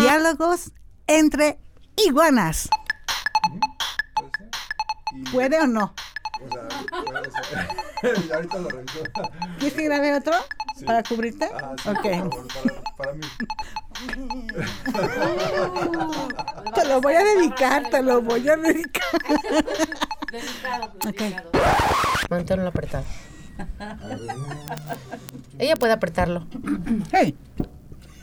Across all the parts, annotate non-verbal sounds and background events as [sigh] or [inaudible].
Diálogos entre iguanas. ¿Puede o no? O sea, puede ser. Y ahorita lo reviso. ¿Quieres que grabe otro Sí. para cubrirte? Ah, sí, ok. por favor, para, para mí. [laughs] Te lo voy a dedicar, te lo voy a dedicar. Ok. Manténlo apretado. Ella puede apretarlo. Hey.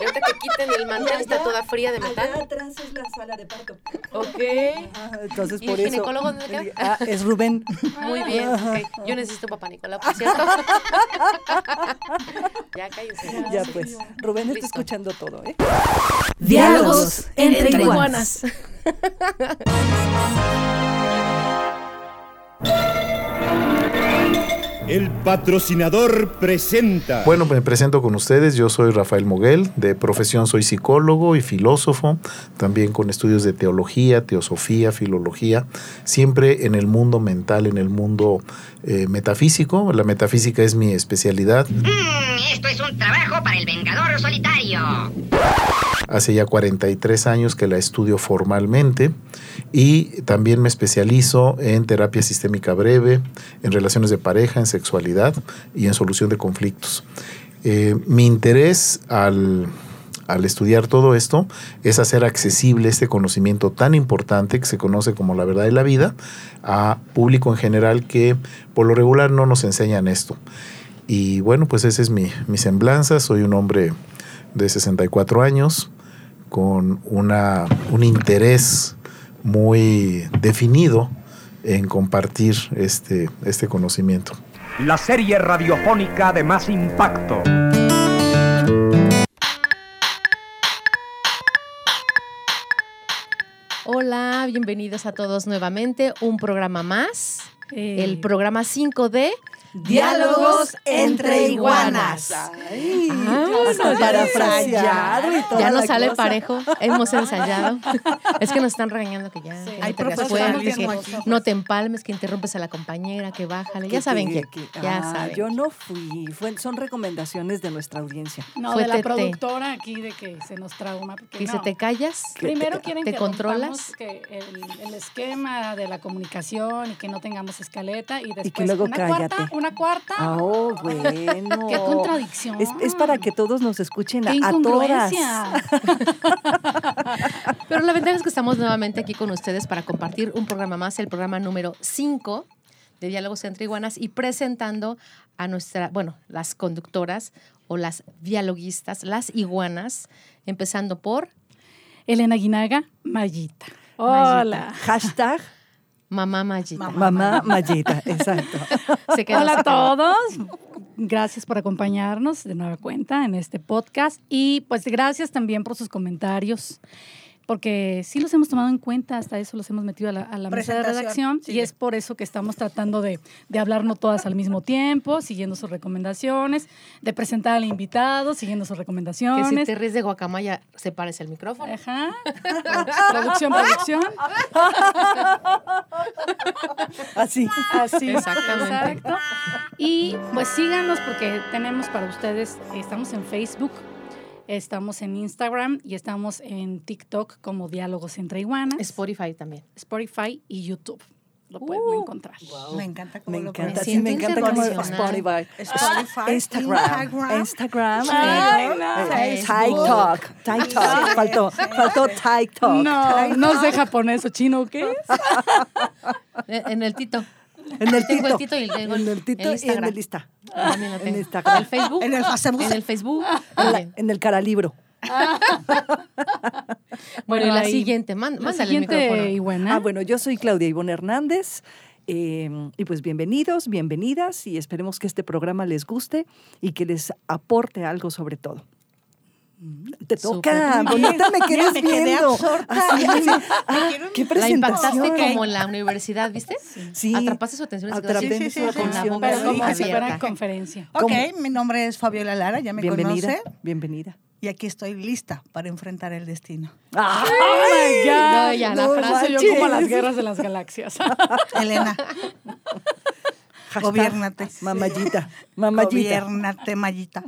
Ahorita que quiten el mantel, está toda fría de metal. atrás es la sala de parto. Ok. entonces ¿Y por el eso. ginecólogo dónde queda? Ah, es Rubén. Muy bien. ok. Yo necesito papá Nicolás, por cierto. [laughs] ya cállense. Ya pues. Rubén está Listo. escuchando todo, ¿eh? Diálogos entre iguanas. [laughs] El patrocinador presenta. Bueno, me presento con ustedes. Yo soy Rafael Moguel. De profesión soy psicólogo y filósofo, también con estudios de teología, teosofía, filología, siempre en el mundo mental, en el mundo eh, metafísico. La metafísica es mi especialidad. Mm, esto es un trabajo para el Vengador Solitario. Hace ya 43 años que la estudio formalmente y también me especializo en terapia sistémica breve, en relaciones de pareja, en sexualidad y en solución de conflictos. Eh, mi interés al, al estudiar todo esto es hacer accesible este conocimiento tan importante que se conoce como la verdad de la vida a público en general que por lo regular no nos enseñan esto. Y bueno, pues esa es mi, mi semblanza. Soy un hombre de 64 años con una, un interés muy definido en compartir este, este conocimiento. La serie radiofónica de más impacto. Hola, bienvenidos a todos nuevamente. Un programa más. Eh. El programa 5 de Diálogos entre iguanas. Ay, Ah, y toda Ya nos la sale cosa. parejo, hemos ensayado. [laughs] Es que nos están regañando que ya. que Hay te fuerte, que no te empalmes, que interrumpes a la compañera, que bájale. Ya saben que- ya ah, saben. Yo no fui, fue- son recomendaciones de nuestra audiencia. No, Fue de la Tete. productora aquí de que se nos trauma. No. se te callas. Primero quieren te que controlas. que el, el esquema de la comunicación y que no tengamos escaleta y después que luego una cállate. cuarta, una cuarta. Oh, bueno. [laughs] Qué contradicción. Es, es para que todos nos escuchen a, Qué a todas. [laughs] Pero la ventaja es que estamos nuevamente aquí con ustedes para compartir un programa más, el programa número 5 de Diálogos entre Iguanas y presentando a nuestra, bueno, las conductoras o las dialoguistas, las iguanas, empezando por Elena Guinaga, Mayita. Hola. Hashtag Mamá Mayita. mamá Mayita, exacto. [laughs] Se quedó, Hola se a todos. Gracias por acompañarnos de nueva cuenta en este podcast y pues gracias también por sus comentarios. Porque sí los hemos tomado en cuenta, hasta eso los hemos metido a la, a la mesa de redacción sí. y es por eso que estamos tratando de, de hablar no todas al mismo tiempo, siguiendo sus recomendaciones, de presentar al invitado, siguiendo sus Que recomendaciones. si te ríes de guacamaya, separes el micrófono. Ajá. [laughs] producción, producción. Así. Así. Exactamente. Exacto. Y pues síganos porque tenemos para ustedes, estamos en Facebook, estamos en Instagram y estamos en TikTok como Diálogos entre Iguanas, Spotify también. Spotify y YouTube. Lo pueden Uh, encontrar. Me encanta cómo Me lo encanta, Me sí, me encanta como internacional. Spotify. Spotify, Instagram. Instagram. Instagram. Ay, eh, eh, Facebook. TikTok. TikTok. Faltó, faltó TikTok. No, no sé japonés o chino, ¿qué? Eh, [laughs] En el Tito. En el [laughs] Tengo Tito. el Tito y tengo en el Tito y en el Insta. También lo En tengo. Instagram. En el Facebook. En el Facebook. En el Facebook. En, la- el caralibro. [laughs] Bueno, y la la siguiente, La mándale el siguiente micrófono. iguana. Ah, bueno, yo soy Claudia Ivonne Hernández. eh, y pues bienvenidos, bienvenidas y esperemos que este programa les guste y que les aporte algo sobre todo. Te toca, bonita, [laughs] me quedas me quedé viendo. Así, [laughs] así. Ah, qué La impactaste presentación. como en la universidad, ¿viste? Sí. Atrapaste su atención Atrapé Sí, sí, con la boca Pero como abierta. conferencia. Ok, ¿Cómo? mi nombre es Fabiola Lara, ya me Bienvenida, conoce. bienvenida. Y aquí estoy lista para enfrentar el destino. ¡Ay, my God! No, ya, la frase yo como las guerras de las galaxias. [laughs] Elena, Hashtag gobiérnate. Mamayita, mamayita. Gobiérnate, Mayita.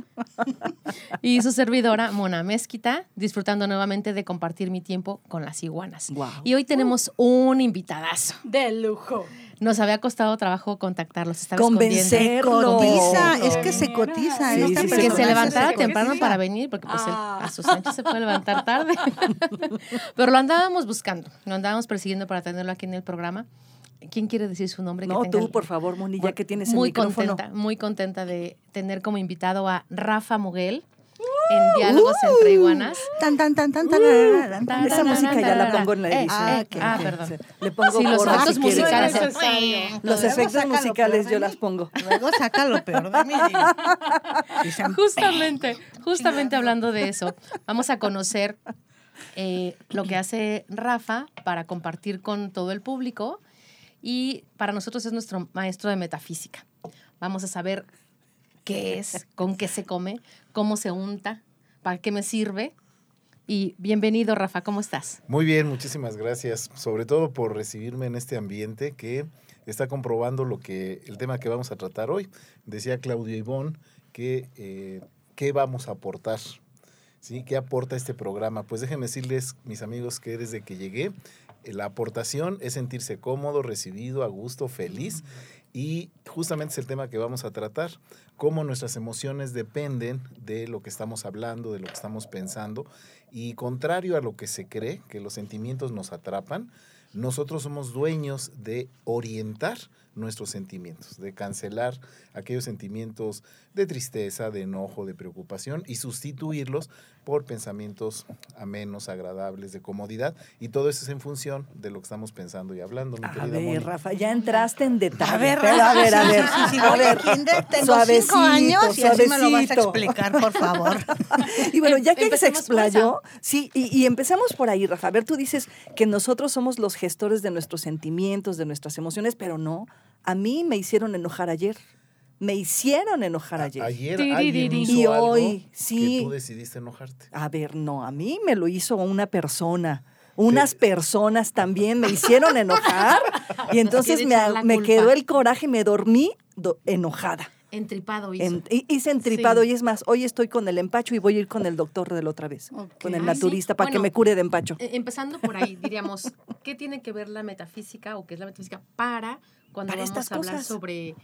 Y su servidora, Mona Mezquita, disfrutando nuevamente de compartir mi tiempo con las iguanas. Guau. Y hoy tenemos un invitadazo. De lujo. Nos había costado trabajo contactarlos, estaba Convencer. escondiendo. Cotiza, es que se cotiza. Sí, esta sí, sí, Que se levantara se temprano para venir, porque pues él Ah. a sus anchos se puede levantar tarde. [laughs] Pero lo andábamos buscando, lo andábamos persiguiendo para tenerlo aquí en el programa. ¿Quién quiere decir su nombre? que No, tenga tú, el- por favor, Moni, ya que tienes el muy micrófono. contenta, muy contenta de tener como invitado a Rafa Muguel en Diálogos entre Iguanas. Tan, tan, tan, tan, tan, tan, tan, Esa tan, música ya la pongo en la Eh, edición. ah, ah, perdón. Le pongo Sí, los efectos si quieres. musicales. Los efectos musicales yo las pongo. Luego saca lo peor de mí. [laughs] Justamente, justamente hablando de eso, vamos a conocer eh, lo que hace Rafa para compartir con todo el público y para nosotros es nuestro maestro de metafísica. Vamos a saber qué es, con qué se come, cómo se unta, para qué me sirve. Y bienvenido, Rafa, ¿cómo estás? Muy bien, muchísimas gracias, sobre todo por recibirme en este ambiente que está comprobando lo que el tema que vamos a tratar hoy. Decía Claudio Ivón que eh, qué vamos a aportar, ¿sí? ¿Qué aporta este programa? Pues déjenme decirles, mis amigos, que desde que llegué, la aportación es sentirse cómodo, recibido, a gusto, feliz. Y justamente es el tema que vamos a tratar, cómo nuestras emociones dependen de lo que estamos hablando, de lo que estamos pensando. Y contrario a lo que se cree, que los sentimientos nos atrapan, nosotros somos dueños de orientar nuestros sentimientos, de cancelar aquellos sentimientos de tristeza, de enojo, de preocupación y sustituirlos por pensamientos amenos, agradables, de comodidad. Y todo eso es en función de lo que estamos pensando y hablando, mi A querida Moni. ver, Rafa, ya entraste en detalle. A ver, pero a ver, a sí, ver. sí, sí, a ver, a kinder, tengo suavecito, cinco años y así me lo vas a explicar, por favor. [laughs] Y bueno, ya que se explayó, sí, y, y empezamos por ahí, Rafa. A ver, tú dices que nosotros somos los gestores de nuestros sentimientos, de nuestras emociones, pero no. A mí me hicieron enojar ayer. Me hicieron enojar A- ayer. Ayer alguien hizo Y algo hoy, sí. que tú decidiste enojarte. A ver, no, a mí me lo hizo una persona. Unas personas también me hicieron enojar y [laughs] entonces me, me quedó el coraje y me dormí do- enojada. Entripado hizo. En- hi- hice entripado Sí. y es más, hoy estoy con el empacho y voy a ir con el doctor de la otra vez, con el sí. naturista, para que me cure de empacho. Eh, Empezando por ahí, diríamos, ¿qué tiene que ver la metafísica o qué es la metafísica para cuando Para vamos estas a hablar cosas. sobre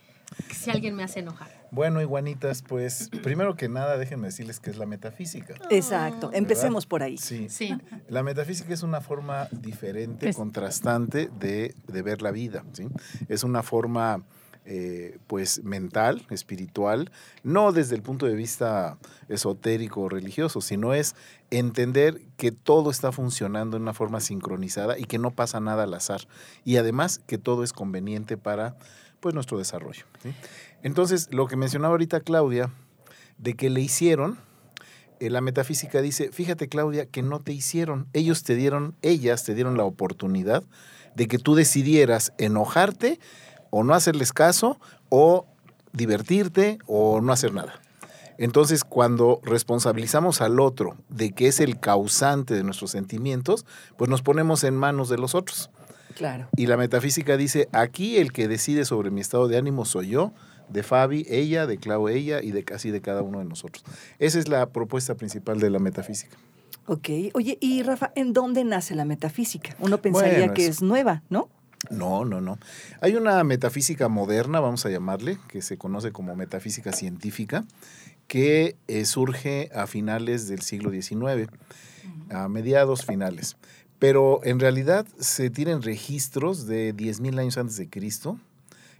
si alguien me hace enojar? Bueno, iguanitas, pues [clears throat] primero que nada déjenme decirles que es la metafísica. Exacto, empecemos por ahí. Sí. Sí. La metafísica es una forma diferente, Pues- contrastante de, de ver la vida. ¿sí? Es una forma eh, pues mental, espiritual, no desde el punto de vista esotérico o religioso, sino es entender que todo está funcionando en una forma sincronizada y que no pasa nada al azar. Y además que todo es conveniente para pues, nuestro desarrollo. Entonces, lo que mencionaba ahorita Claudia, de que le hicieron, eh, la metafísica dice, fíjate Claudia, que no te hicieron, ellos te dieron, ellas te dieron la oportunidad de que tú decidieras enojarte o no hacerles caso o divertirte o no hacer nada. Entonces, cuando responsabilizamos al otro de que es el causante de nuestros sentimientos, pues nos ponemos en manos de los otros. Claro. Y la metafísica dice, aquí el que decide sobre mi estado de ánimo soy yo, de Fabi, ella, de Clau, ella y de casi de cada uno de nosotros. Esa es la propuesta principal de la metafísica. Ok. Oye, y Rafa, ¿en dónde nace la metafísica? Uno pensaría Bueno, que es- es nueva, ¿no? No, no, no. Hay una metafísica moderna, vamos a llamarle, que se conoce como metafísica científica, que eh, surge a finales del siglo XIX, a mediados finales. Pero en realidad se tienen registros de 10.000 años antes de Cristo,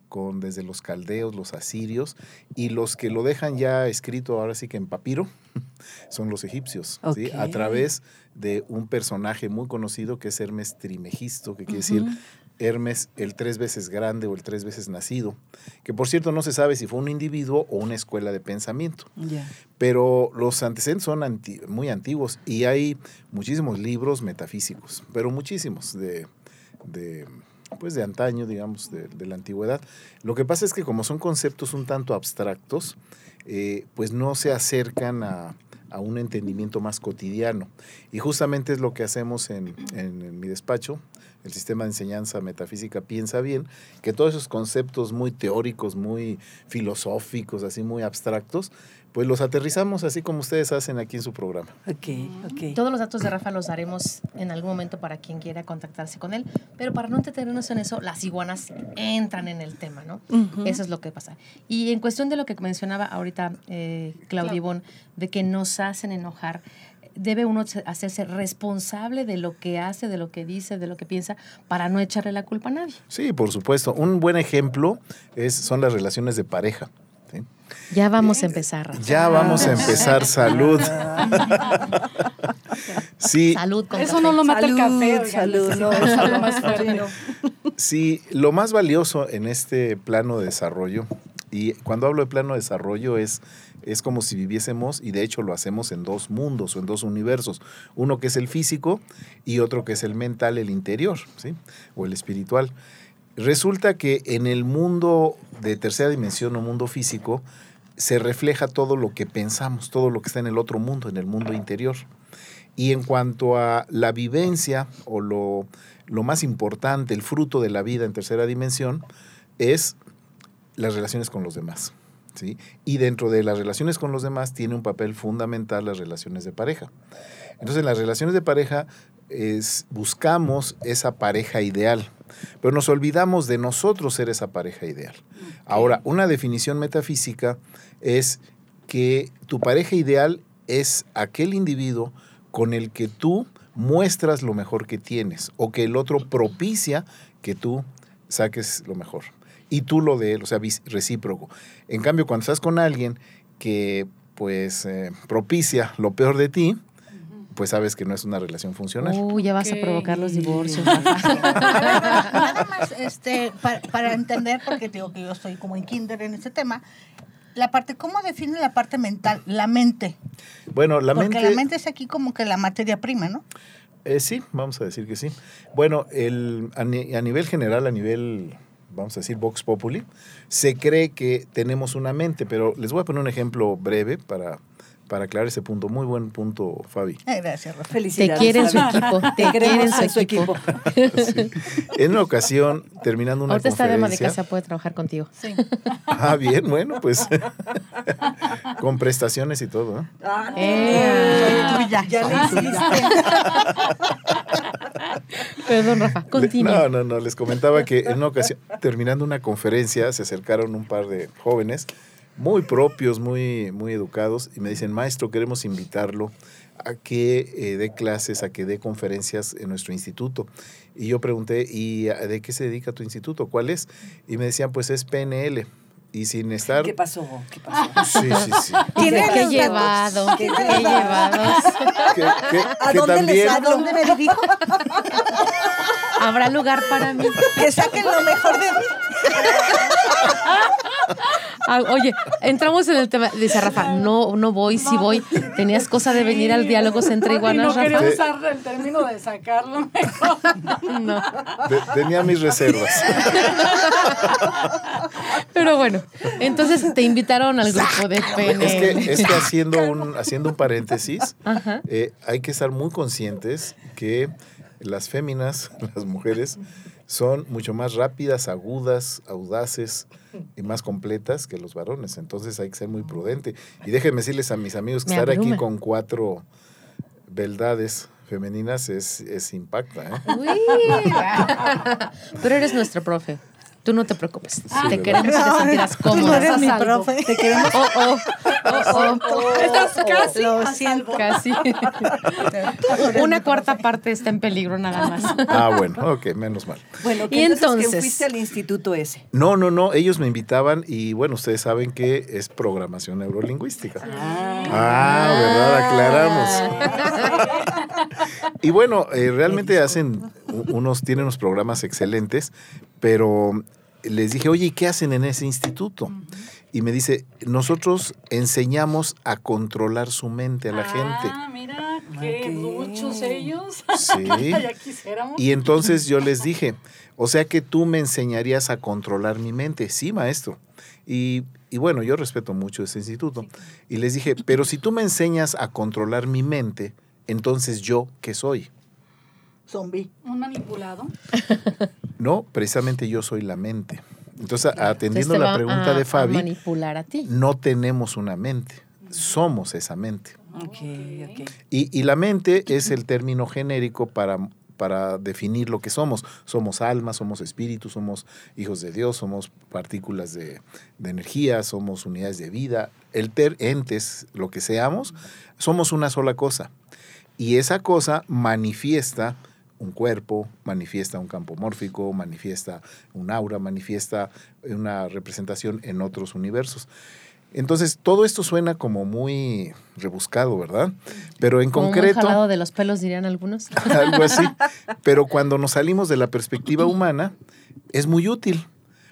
con desde los caldeos, los asirios, y los que lo dejan ya escrito ahora sí que en papiro [laughs] son los egipcios, ¿sí? a través de un personaje muy conocido que es Hermes Trimegisto, que quiere decir Hermes el tres veces grande o el tres veces nacido, que por cierto no se sabe si fue un individuo o una escuela de pensamiento. Pero los antecedentes son anti- muy antiguos y hay muchísimos libros metafísicos, pero muchísimos de, de, pues de antaño, digamos, de, de la antigüedad. Lo que pasa es que como son conceptos un tanto abstractos, eh, pues no se acercan a, a un entendimiento más cotidiano. Y justamente es lo que hacemos en, en- en mi despacho, el sistema de enseñanza metafísica piensa bien, que todos esos conceptos muy teóricos, muy filosóficos, así muy abstractos, pues los aterrizamos así como ustedes hacen aquí en su programa. Ok, ok. Todos los datos de Rafa los daremos en algún momento para quien quiera contactarse con él, pero para no entretenernos en eso, las iguanas entran en el tema, ¿no? Eso es lo que pasa. Y en cuestión de lo que mencionaba ahorita eh, Claudia Ivonne, de que nos hacen enojar, debe uno se- hacerse responsable de lo que hace, de lo que dice, de lo que piensa, para no echarle la culpa a nadie. Sí, por supuesto. Un buen ejemplo es, son las relaciones de pareja. ¿sí? Ya vamos a empezar, Rafa. Ya vamos a empezar. Salud. [laughs] Sí, Salud con Eso café. no lo mata el café. oigan, salud, no, es salud. lo más [laughs] fuerte. Sí, lo más valioso en este plano de desarrollo, y cuando hablo de plano de desarrollo es, es como si viviésemos, y de hecho lo hacemos en dos mundos o en dos universos, uno que es el físico y otro que es el mental, el interior, ¿sí? o el espiritual. Resulta que en el mundo de tercera dimensión o mundo físico se refleja todo lo que pensamos, todo lo que está en el otro mundo, en el mundo interior. Y en cuanto a la vivencia o lo, lo más importante, el fruto de la vida en tercera dimensión, es las relaciones con los demás. ¿sí? Y dentro de las relaciones con los demás tiene un papel fundamental las relaciones de pareja. Entonces, en las relaciones de pareja es, buscamos esa pareja ideal, pero nos olvidamos de nosotros ser esa pareja ideal. Ahora, una definición metafísica es que tu pareja ideal es aquel individuo con el que tú muestras lo mejor que tienes o que el otro propicia que tú saques lo mejor y tú lo de él, o sea, recíproco. En cambio, cuando estás con alguien que pues eh, propicia lo peor de ti, pues sabes que no es una relación funcional. Uy, ya vas a provocar los divorcios. [laughs] Nada más, este, para, para entender, porque digo que yo estoy como en kinder en este tema, la parte, ¿cómo define la parte mental? La mente. Bueno, la porque mente... la mente es aquí como que la materia prima, ¿no? Eh, sí, vamos a decir que sí. Bueno, el, a, ni- a nivel general, a nivel, vamos a decir, Vox Populi, se cree que tenemos una mente, pero les voy a poner un ejemplo breve para, para aclarar ese punto. Muy buen punto, Fabi. Eh, gracias, Rafa. Te Felicidades. quieren su Fabi. [laughs] equipo, te Te quieren su en su equipo. equipo. Sí. En una ocasión, terminando una Ahorita está de ama de conferencia... casa, puede trabajar contigo. Sí. Ah, bien, bueno, pues [laughs] con prestaciones y todo. ¿eh? Ah, Eh. Soy tuya. Ya le Soy tuya. Perdón, Rafa, continúe. No, no, no, les comentaba que en una ocasión, terminando una conferencia, se acercaron un par de jóvenes muy propios, muy, muy educados, y me dicen, maestro, queremos invitarlo a que eh, dé clases, a que dé conferencias en nuestro instituto. Y yo pregunté, ¿y de qué se dedica tu instituto? ¿Cuál es? Y me decían, pues es PNL. Y sin estar... ¿Qué pasó? ¿Qué pasó? Sí, sí, sí. ¿Tiene Qué los llevado, qué llevados. Que, que- ¿A dónde les también... ¿A dónde me dirijo? ¿Habrá lugar para mí? Que saquen lo mejor de mí. Ah, oye, entramos en el tema. Dice Rafa, no, no voy, sí voy. Tenías cosa de venir al diálogo entre Y iguanas, no quería Rafa. usar el término de sacarlo mejor. [laughs] No. de- tenía mis reservas. Pero bueno, entonces te invitaron al grupo de PNL. Es que, es que haciendo, un, haciendo un paréntesis, eh, hay que estar muy conscientes que las féminas, [laughs] las mujeres, son mucho más rápidas, agudas, audaces y más completas que los varones. Entonces hay que ser muy prudente. Y déjenme decirles a mis amigos que Me estar aquí con cuatro beldades femeninas es, es impacta. ¿eh? Uy. [laughs] Pero eres nuestro profe. Tú no te preocupes. te queremos y te sentirás Tú no cómoda. eres mi profe. Te queremos. Oh, oh, oh, oh. Estás casi Lo siento. Casi. [laughs] Una cuarta parte está en peligro nada más. Ah, bueno, ok, menos mal. Bueno, Y que entonces, entonces- que fuiste al instituto ese. No, no, no, ellos me invitaban y bueno, ustedes saben que es programación neurolingüística. Ah, ¿verdad? Aclaramos. [laughs] [laughs] y bueno, eh, realmente hacen unos, tiene unos programas excelentes, pero les dije, oye, ¿y qué hacen en ese instituto? Y me dice, nosotros enseñamos a controlar su mente a la gente. Ah, mira, qué muchos ellos. Sí. [laughs] ya quisiéramos. Y entonces yo les dije, o sea que tú me enseñarías a controlar mi mente. Sí, maestro. Y, y bueno, yo respeto mucho ese instituto. Y les dije, pero si tú me enseñas a controlar mi mente, entonces yo, ¿qué soy? Zombie. Un manipulado. [laughs] No, precisamente yo soy la mente. Entonces, atendiendo Entonces la pregunta a- de a Fabi, manipular a ti. no tenemos una mente, somos esa mente. Ok, ok. Y, y la mente es el término genérico para, para definir lo que somos. Somos almas, somos espíritus, somos hijos de Dios, somos partículas de, de energía, somos unidades de vida. El ter, entes, lo que seamos, somos una sola cosa. Y esa cosa manifiesta un cuerpo, manifiesta un campo mórfico, manifiesta un aura, manifiesta una representación en otros universos. Entonces, todo esto suena como muy rebuscado, ¿verdad? Pero en Como concreto, jalado de los pelos, dirían algunos. [laughs] algo así. Pero cuando nos salimos de la perspectiva [clears throat] humana, es muy útil,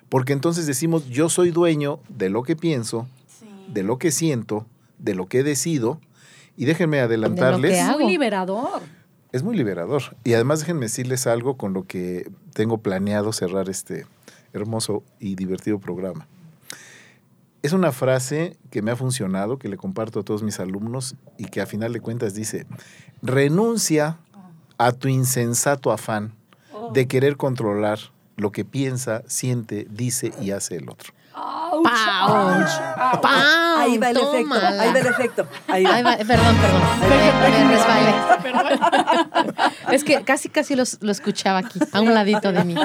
porque entonces decimos, yo soy dueño de lo que pienso, de lo que siento, de lo que decido, y déjenme adelantarles, hago. Muy liberador. es muy liberador. Y además déjenme decirles algo con lo que tengo planeado cerrar este hermoso y divertido programa. Es una frase que me ha funcionado, que le comparto a todos mis alumnos y que a final de cuentas dice, renuncia a tu insensato afán de querer controlar lo que piensa, siente, dice y hace el otro. ¡Pauch! ¡Pauch! Ahí va el efecto, ahí va el efecto. Ahí va. Ahí va, perdón, perdón. Me, me resbalé. Es que casi, casi los- lo escuchaba aquí, a un ladito de mí.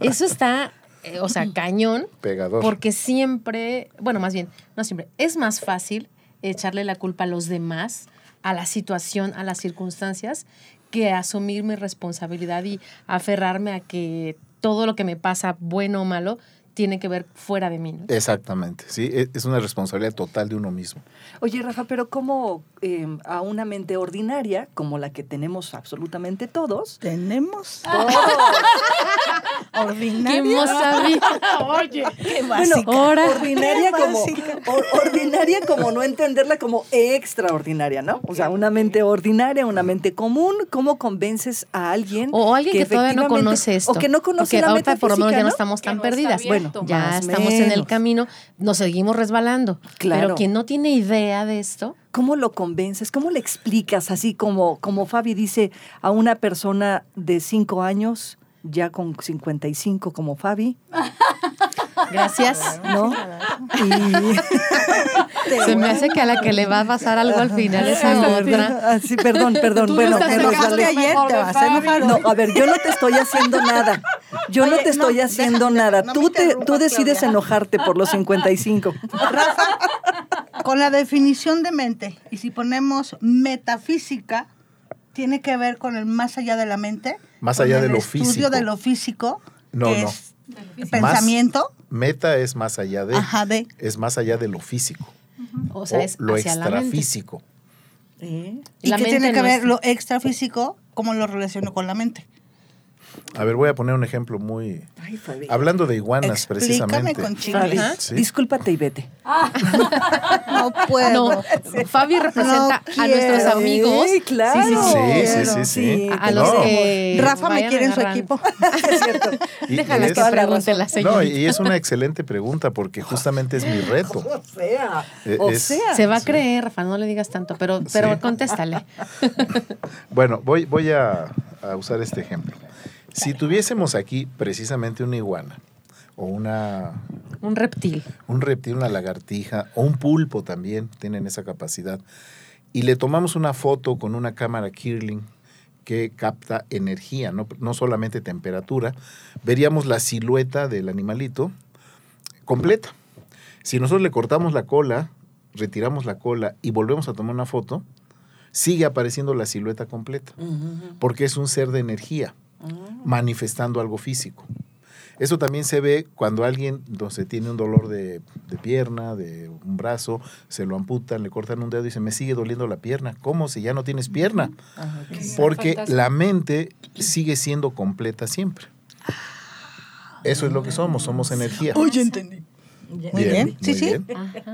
Eso está, eh, o sea, cañón, Pegador. porque siempre, bueno, más bien, no siempre, es más fácil echarle la culpa a los demás, a la situación, a las circunstancias, que asumir mi responsabilidad y aferrarme a que todo lo que me pasa, bueno o malo, tiene que ver fuera de mí. ¿no? Exactamente, sí, e- es una responsabilidad total de uno mismo. Oye, Rafa, pero ¿cómo eh, a una mente ordinaria, como la que tenemos absolutamente todos, Tenemos todos, [laughs] ¿Qué ordinaria. hemos [laughs] sabido? Oye, Qué bueno, básica. Ahora. ordinaria Qué como, or- ordinaria como no entenderla como extraordinaria, ¿no? O sea, una mente ordinaria, una mente común, ¿cómo convences a alguien? O alguien que, todavía no conoce esto. O que no conoce Porque la ahorita por lo menos ya no estamos Que tan no perdidas. abierto. Ya Más estamos en el camino, nos seguimos resbalando. Claro. Pero quien no tiene idea de esto, ¿Cómo lo convences? ¿Cómo le explicas? Así como, como Fabi dice a una persona de cinco años, ya con 55 como Fabi, [laughs] gracias. ¿no? Y, [laughs] Se me hace que a la que le va a pasar algo al final es a otra. Ah, sí, perdón, perdón. Tú bueno, me resbalé. ayer, te vas a enojar. No, a ver, yo no te estoy haciendo nada. Yo no te estoy no, haciendo nada. no tú, te, tú decides Claudia. enojarte por los 55. Con la definición de mente, y si ponemos metafísica, tiene que ver con el más allá de la mente. Más allá de el lo estudio físico. de lo físico, No, que no. es pensamiento. Meta es más allá de, Ajá, de. es más allá de lo físico. O sea, es lo hacia la mente. extrafísico. Y La que mente tiene que no ver es- lo extrafísico, cómo lo relaciono con la mente. A ver, voy a poner un ejemplo muy... Ay, Fabi. Hablando de iguanas, Explícame precisamente. con Fabi, chile. Sí. discúlpate y vete. [laughs] No puedo. No, Fabi representa No a nuestros quiero. amigos. Sí, claro. Sí, sí, sí. Sí, sí, sí, sí. A los No. que Rafa me vayan quiere en su agarrando. equipo. [laughs] Es cierto. Y- y Déjala es- que pregunte la No, señora. y es una excelente pregunta porque justamente es mi reto. [laughs] O sea, Eh, o es- sea. Se va a creer, Rafa, no le digas tanto, pero, pero Sí. contéstale. Bueno, voy, voy a, a usar este ejemplo. Si tuviésemos aquí precisamente una iguana o una, Un reptil. un reptil, una lagartija o un pulpo también tienen esa capacidad y le tomamos una foto con una cámara Kirling que capta energía, no, no solamente temperatura, veríamos la silueta del animalito completa. Si nosotros le cortamos la cola, retiramos la cola y volvemos a tomar una foto, sigue apareciendo la silueta completa, porque es un ser de energía manifestando algo físico. Eso también se ve cuando alguien no sé, tiene un dolor de, de pierna, de un brazo, se lo amputan, le cortan un dedo y dice, me sigue doliendo la pierna. ¿Cómo si ya no tienes pierna? Porque Fantástico. la mente sigue siendo completa siempre. Eso es lo que somos, somos energía. Uy, entendí. Muy Bien, bien. Sí, muy sí. bien.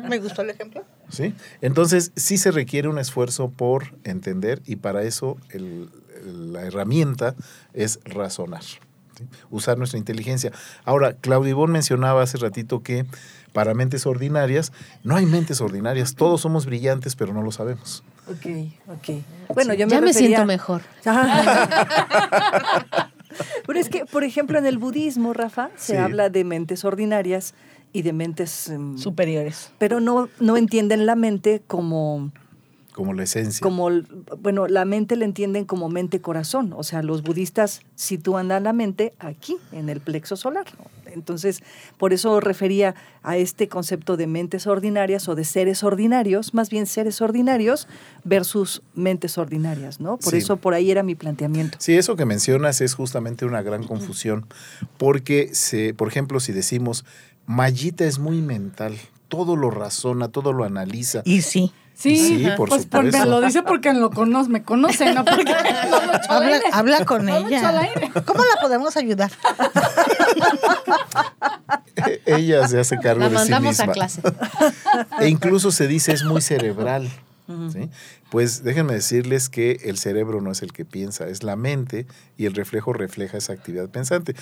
Me gustó el ejemplo. ¿sí? Entonces, sí se requiere un esfuerzo por entender y para eso el- la herramienta es razonar, ¿sí? usar nuestra inteligencia. Ahora, Claudio Ivón mencionaba hace ratito que para mentes ordinarias, no hay mentes ordinarias, todos somos brillantes, pero no lo sabemos. Ok, ok. Bueno, yo me ya me siento mejor. [laughs] Pero es que, por ejemplo, en el budismo, Rafa, se Sí. habla de mentes ordinarias y de mentes... em, Superiores. pero no, no entienden la mente como, Como la esencia. como, bueno, la mente la entienden como mente-corazón. O sea, los budistas sitúan a la mente aquí, en el plexo solar. Entonces, por eso refería a este concepto de mentes ordinarias o de seres ordinarios, más bien seres ordinarios versus mentes ordinarias, ¿no? Por Sí. eso por ahí era mi planteamiento. Sí, eso que mencionas es justamente una gran confusión, porque, se, por ejemplo, si decimos, Mayita es muy mental, todo lo razona, todo lo analiza. Y sí. Sí, Sí, por pues por- supuesto. me lo dice porque lo conoce, me conoce, no porque [laughs] no lo Habla, aire. habla con No ella. ¿Cómo la podemos ayudar? [laughs] Ella se hace cargo La de sí mandamos a misma. clase. E incluso se dice es muy cerebral. ¿sí? Pues déjenme decirles que el cerebro no es el que piensa, es la mente y el reflejo refleja esa actividad pensante.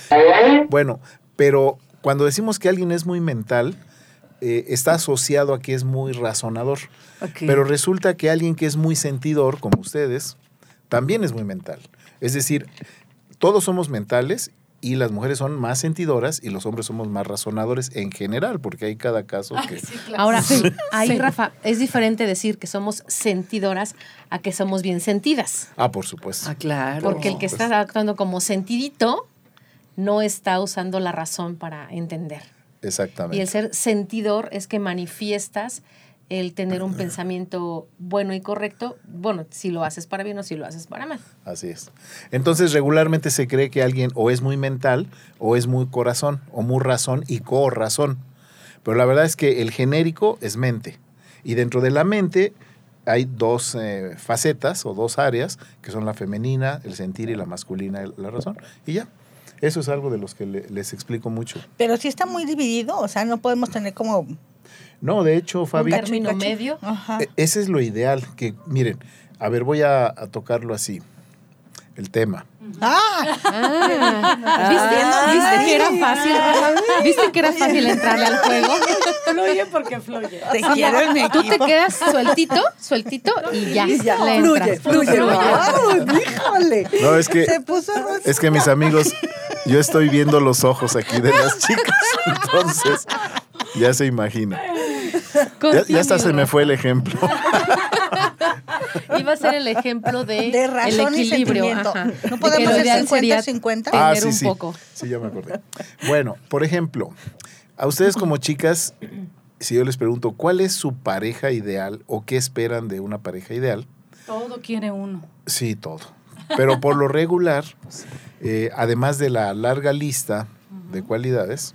Bueno, pero cuando decimos que alguien es muy mental, eh, está asociado a que es muy razonador. Pero resulta que alguien que es muy sentidor, como ustedes, también es muy mental. Es decir, todos somos mentales y las mujeres son más sentidoras y los hombres somos más razonadores en general, porque hay cada caso que... Ahora, [laughs] ahí, Sí. Rafa, es diferente decir que somos sentidoras a que somos bien sentidas. Ah, por supuesto. Ah, claro. Porque el que está actuando como sentidito no está usando la razón para entender. Exactamente. Y el ser sentidor es que manifiestas el tener un [clears throat] pensamiento bueno y correcto, bueno, si lo haces para bien o si lo haces para mal. Así es. Entonces, regularmente se cree que alguien o es muy mental o es muy corazón o muy razón y corazón. Pero la verdad es que el genérico es mente. Y dentro de la mente hay dos eh, facetas o dos áreas, que son la femenina, el sentir y la masculina, la razón. Y ya. Eso es algo de los que le- les explico mucho. Pero sí está muy dividido, o sea, no podemos tener como No, de hecho, Fabi, un término medio. Ajá. E- Ese es lo ideal, que miren, a ver, voy a, a tocarlo así, el tema. Ah, Ah, ¿viste, ¿Viste que era fácil? ¿Viste que era fácil entrarle al juego? Fluye porque fluye. te quiero en mi Tú te quedas sueltito, sueltito y ya, Y ya, le fluye, fluye. Fluye. ¡Wow! ¡Híjole! No, es que, Se puso es que mis amigos, yo estoy viendo los ojos aquí de las chicas, entonces ya se imagina. Ya, ya hasta se me fue el ejemplo. Iba a ser el ejemplo de, De razón el y equilibrio. sentimiento. ajá. No De podemos ser ideal 50, sería 50. tener Ah, sí, un sí. poco. Sí, ya me acordé. Bueno, por ejemplo, a ustedes como chicas, si yo les pregunto, ¿cuál es su pareja ideal o qué esperan de una pareja ideal? Todo quiere uno. Sí, todo. Pero por lo regular, eh, además de la larga lista de cualidades,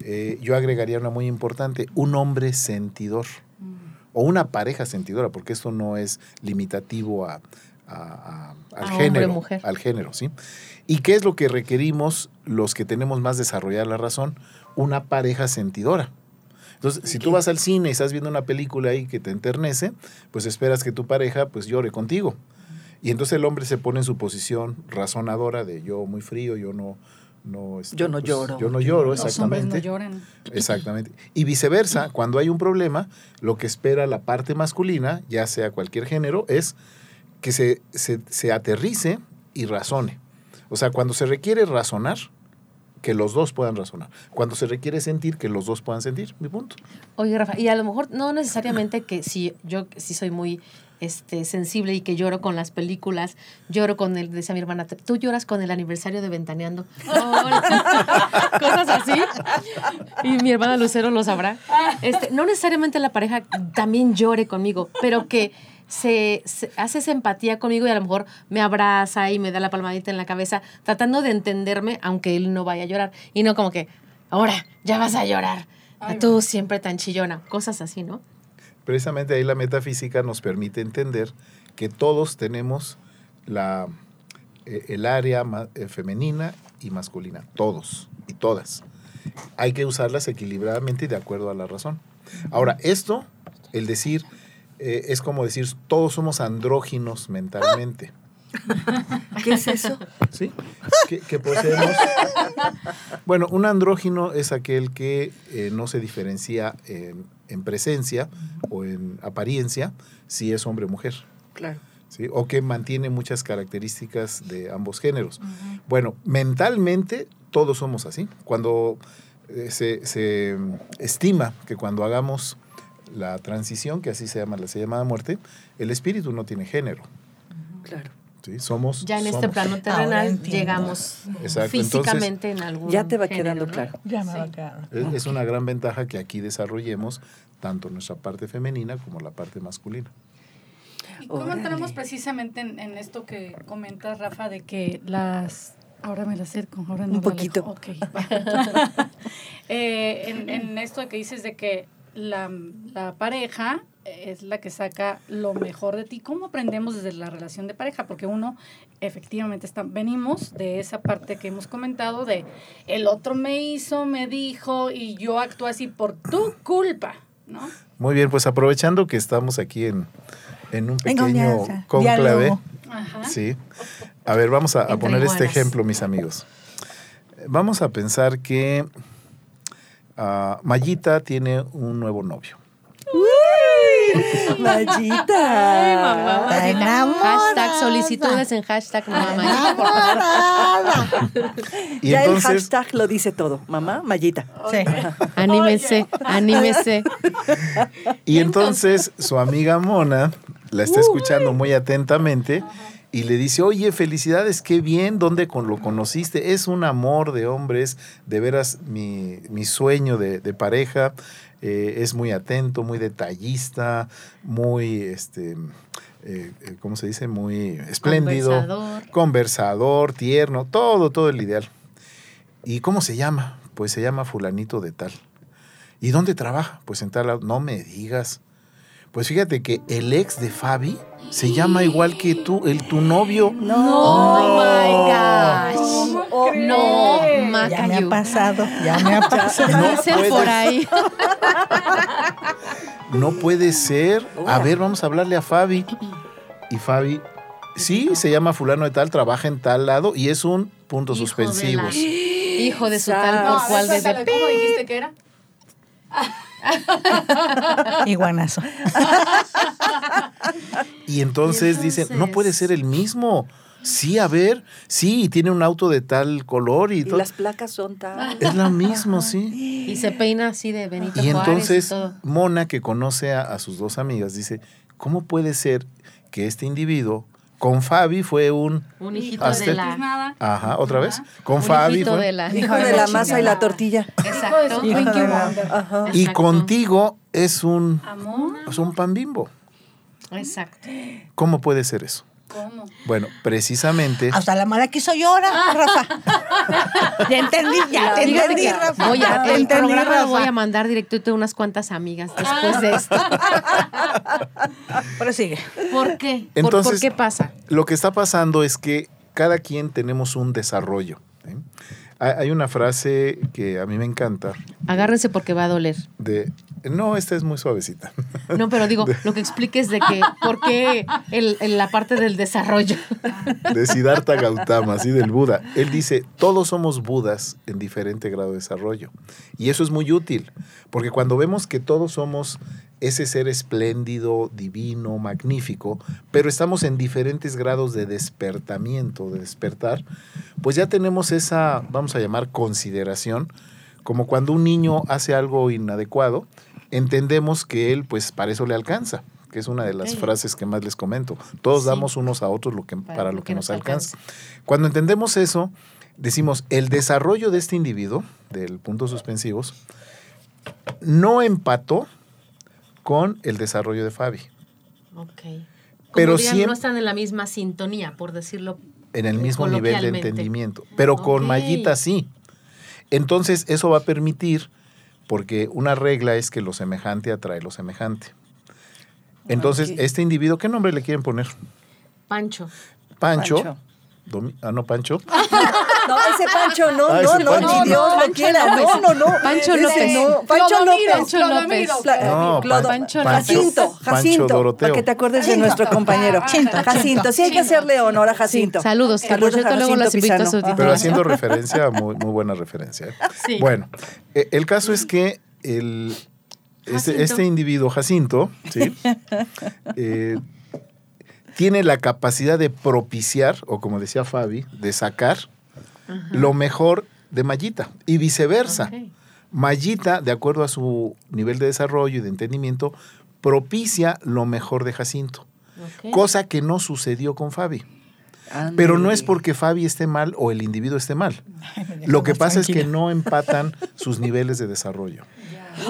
eh, yo agregaría una muy importante, un hombre sentidor o una pareja sentidora, porque esto no es limitativo a, a- a- al A género, al género, ¿sí? ¿Y qué es lo que requerimos los que tenemos más desarrollada la razón? Una pareja sentidora. Entonces, si tú vas al cine y estás viendo una película ahí que te enternece, pues esperas que tu pareja pues llore contigo. Y entonces el hombre se pone en su posición razonadora de yo muy frío, yo no... no este, Yo no pues, lloro. Yo no lloro, Los hombres no exactamente. lloran. Exactamente. Y viceversa, cuando hay un problema, lo que espera la parte masculina, ya sea cualquier género, es que se, se, se aterrice y razone. O sea, cuando se requiere razonar, que los dos puedan razonar. Cuando se requiere sentir, que los dos puedan sentir. Mi punto. Oye, Rafa, y a lo mejor no necesariamente que si yo sí soy muy este, sensible y que lloro con las películas, lloro con el, decía mi hermana, tú lloras con el aniversario de Ventaneando. [laughs] [laughs] Cosas así. Y mi hermana Lucero lo sabrá. Este, no necesariamente la pareja también llore conmigo, pero que se, se hace esa empatía conmigo y a lo mejor me abraza y me da la palmadita en la cabeza, tratando de entenderme, aunque él no vaya a llorar. Y no como que, ahora, ya vas a llorar. Tú siempre tan chillona. Cosas así, ¿no? Precisamente ahí la metafísica nos permite entender que todos tenemos la, eh, el área eh, femenina y masculina, todos y todas. Hay que usarlas equilibradamente y de acuerdo a la razón. Ahora, esto, el decir, eh, es como decir, todos somos andróginos mentalmente. [laughs] ¿Qué es eso? ¿sí? Que, que poseemos. Bueno, un andrógino es aquel que eh, no se diferencia en, en presencia o en apariencia si es hombre o mujer. Claro. ¿sí? O que mantiene muchas características de ambos géneros. Bueno, mentalmente todos somos así. Cuando eh, se, se, estima que cuando hagamos la transición, que así se llama la llamada muerte, el espíritu no tiene género. Claro. ¿Sí? Somos. Ya en este plano terrenal llegamos Exacto, físicamente en algún Ya te va género, quedando ¿no? claro. Ya me va a quedar. Es, es una gran ventaja que aquí desarrollemos tanto nuestra parte femenina como la parte masculina. ¿Y cómo entramos precisamente en, en esto que comentas, Rafa, de que las... Ahora me la acerco, ahora no Un poquito. [laughs] Eh, en, en esto de que dices de que la, la pareja es la que saca lo mejor de ti. ¿Cómo aprendemos desde la relación de pareja? Porque uno, efectivamente, está, venimos de esa parte que hemos comentado de el otro me hizo, me dijo y yo actúo así por tu culpa, ¿no? Muy bien, pues aprovechando que estamos aquí en, en un pequeño conclave. Sí. A ver, vamos a, poner este iguanas. ejemplo, mis amigos. Vamos a pensar que ah, Mayita tiene un nuevo novio. Mayita. Está enamorada. Hashtag solicitudes en hashtag mamá Mayita, por favor. Y ya el hashtag lo dice todo. Mamá, Mayita. Sí. Anímese, anímese. y entonces su amiga Mona la está escuchando muy atentamente y le dice, oye, felicidades, qué bien, ¿dónde con lo conociste? Es un amor de hombres, de veras mi, mi sueño de, de pareja. eh, es muy atento, muy detallista, muy, este, eh, eh, ¿cómo se dice? Muy espléndido. Conversador. Conversador, tierno, todo, todo el ideal. ¿Y cómo se llama? Pues se llama fulanito de tal. ¿Y dónde trabaja? Pues en tal lado. No me digas. Pues fíjate que el ex de Fabi se llama igual que tú, el tu novio. Oh my gosh. Oh, No, Ya me ha pasado, ya me ha [laughs] pasado. No Dicen puedes. por ahí. [laughs] No puede ser. A ver, vamos a hablarle a Fabi. Y Fabi, sí, se llama fulano de tal, trabaja en tal lado y es un punto Hijo de suspensivos. la- [gasps] Hijo de su tal No, cual de ¿Cómo dijiste que era? [laughs] Iguanazo. Y entonces, dicen, no puede ser el mismo. Sí, a ver, sí, y tiene un auto de tal color y, Y todo. las placas son tan... Es lo mismo, sí. Y se peina así de Benito Y Juárez entonces y todo. Mona, que conoce a, a sus dos amigas, dice, ¿cómo puede ser que este individuo con Fabi fue un... Un hijito Hasta- de la... Ajá, otra vez. Con un Fabi hijito fue... de la... Hijo de la masa y la tortilla. Exacto. Hijo de Hijo de la-. Ajá. Y Exacto. contigo es un, Amor. es un pan bimbo. Exacto. ¿Cómo puede ser eso? ¿Cómo? Bueno, precisamente... Hasta la mala quiso llorar, Rafa. [laughs] ya entendí, ya te entendí, que Rafa. voy a, ya te el entendí, programa lo voy a Rafa. mandar directo a unas cuantas amigas después de esto. [laughs] Pero sigue. ¿Por qué? ¿Por- Entonces- ¿Por, qué pasa? Lo que está pasando es que cada quien tenemos un desarrollo. Hay hay una frase que a mí me encanta Agárrense porque va a doler. de... No, esta es muy suavecita. No, pero digo, [laughs] lo que expliques de que, ¿por qué el, el- la parte del desarrollo? de Siddhartha Gautama, así del Buda. Él dice, todos somos Budas en diferente grado de desarrollo. Y eso es muy útil, porque cuando vemos que todos somos ese ser espléndido, divino, magnífico, pero estamos en diferentes grados de despertamiento, de despertar, pues ya tenemos esa, vamos a llamar, consideración, como cuando un niño hace algo inadecuado, entendemos que él, pues para eso le alcanza que es una de las frases que más les comento. Todos Sí. damos unos a otros lo que, para, lo que, nos alcanza. Cuando entendemos eso, decimos, el desarrollo de este individuo, del punto suspensivos, no empató con el desarrollo de Fabi. Ok. Pero dirían, siem- no están en la misma sintonía, por decirlo. en el mismo nivel de entendimiento. Pero con Ok. mallita sí. Entonces, eso va a permitir, porque una regla es que lo semejante atrae lo semejante. Entonces, este individuo, ¿qué nombre le quieren poner? Pancho. Pancho. Pancho. Ah, no, Pancho. [laughs] No, ese Pancho, no, Ah, no, ese no, Pancho. ni Dios lo quiera. López. No, no, no. Pancho Ese López. no. Pancho Clodomiro, López. Pancho López. No, Clodo- Pancho- Jacinto, Pancho Jacinto, Doroteo. para que te acuerdes de nuestro compañero. Jacinto, Jacinto, sí hay que hacerle honor a Jacinto. Saludos, que por cierto luego Jacinto las invito a su Pizano. titular. Pero haciendo referencia, muy, muy buena referencia. ¿eh? Sí. Bueno, eh, el caso es que el, este, este individuo, Jacinto, ¿sí? Eh, tiene la capacidad de propiciar, o como decía Fabi, de sacar lo mejor de Mayita y viceversa. Ok. Mayita, de acuerdo a su nivel de desarrollo y de entendimiento, propicia lo mejor de Jacinto, cosa que no sucedió con Fabi. Pero no es porque Fabi esté mal o el individuo esté mal. [laughs] Lo que pasa es que no empatan sus niveles de desarrollo.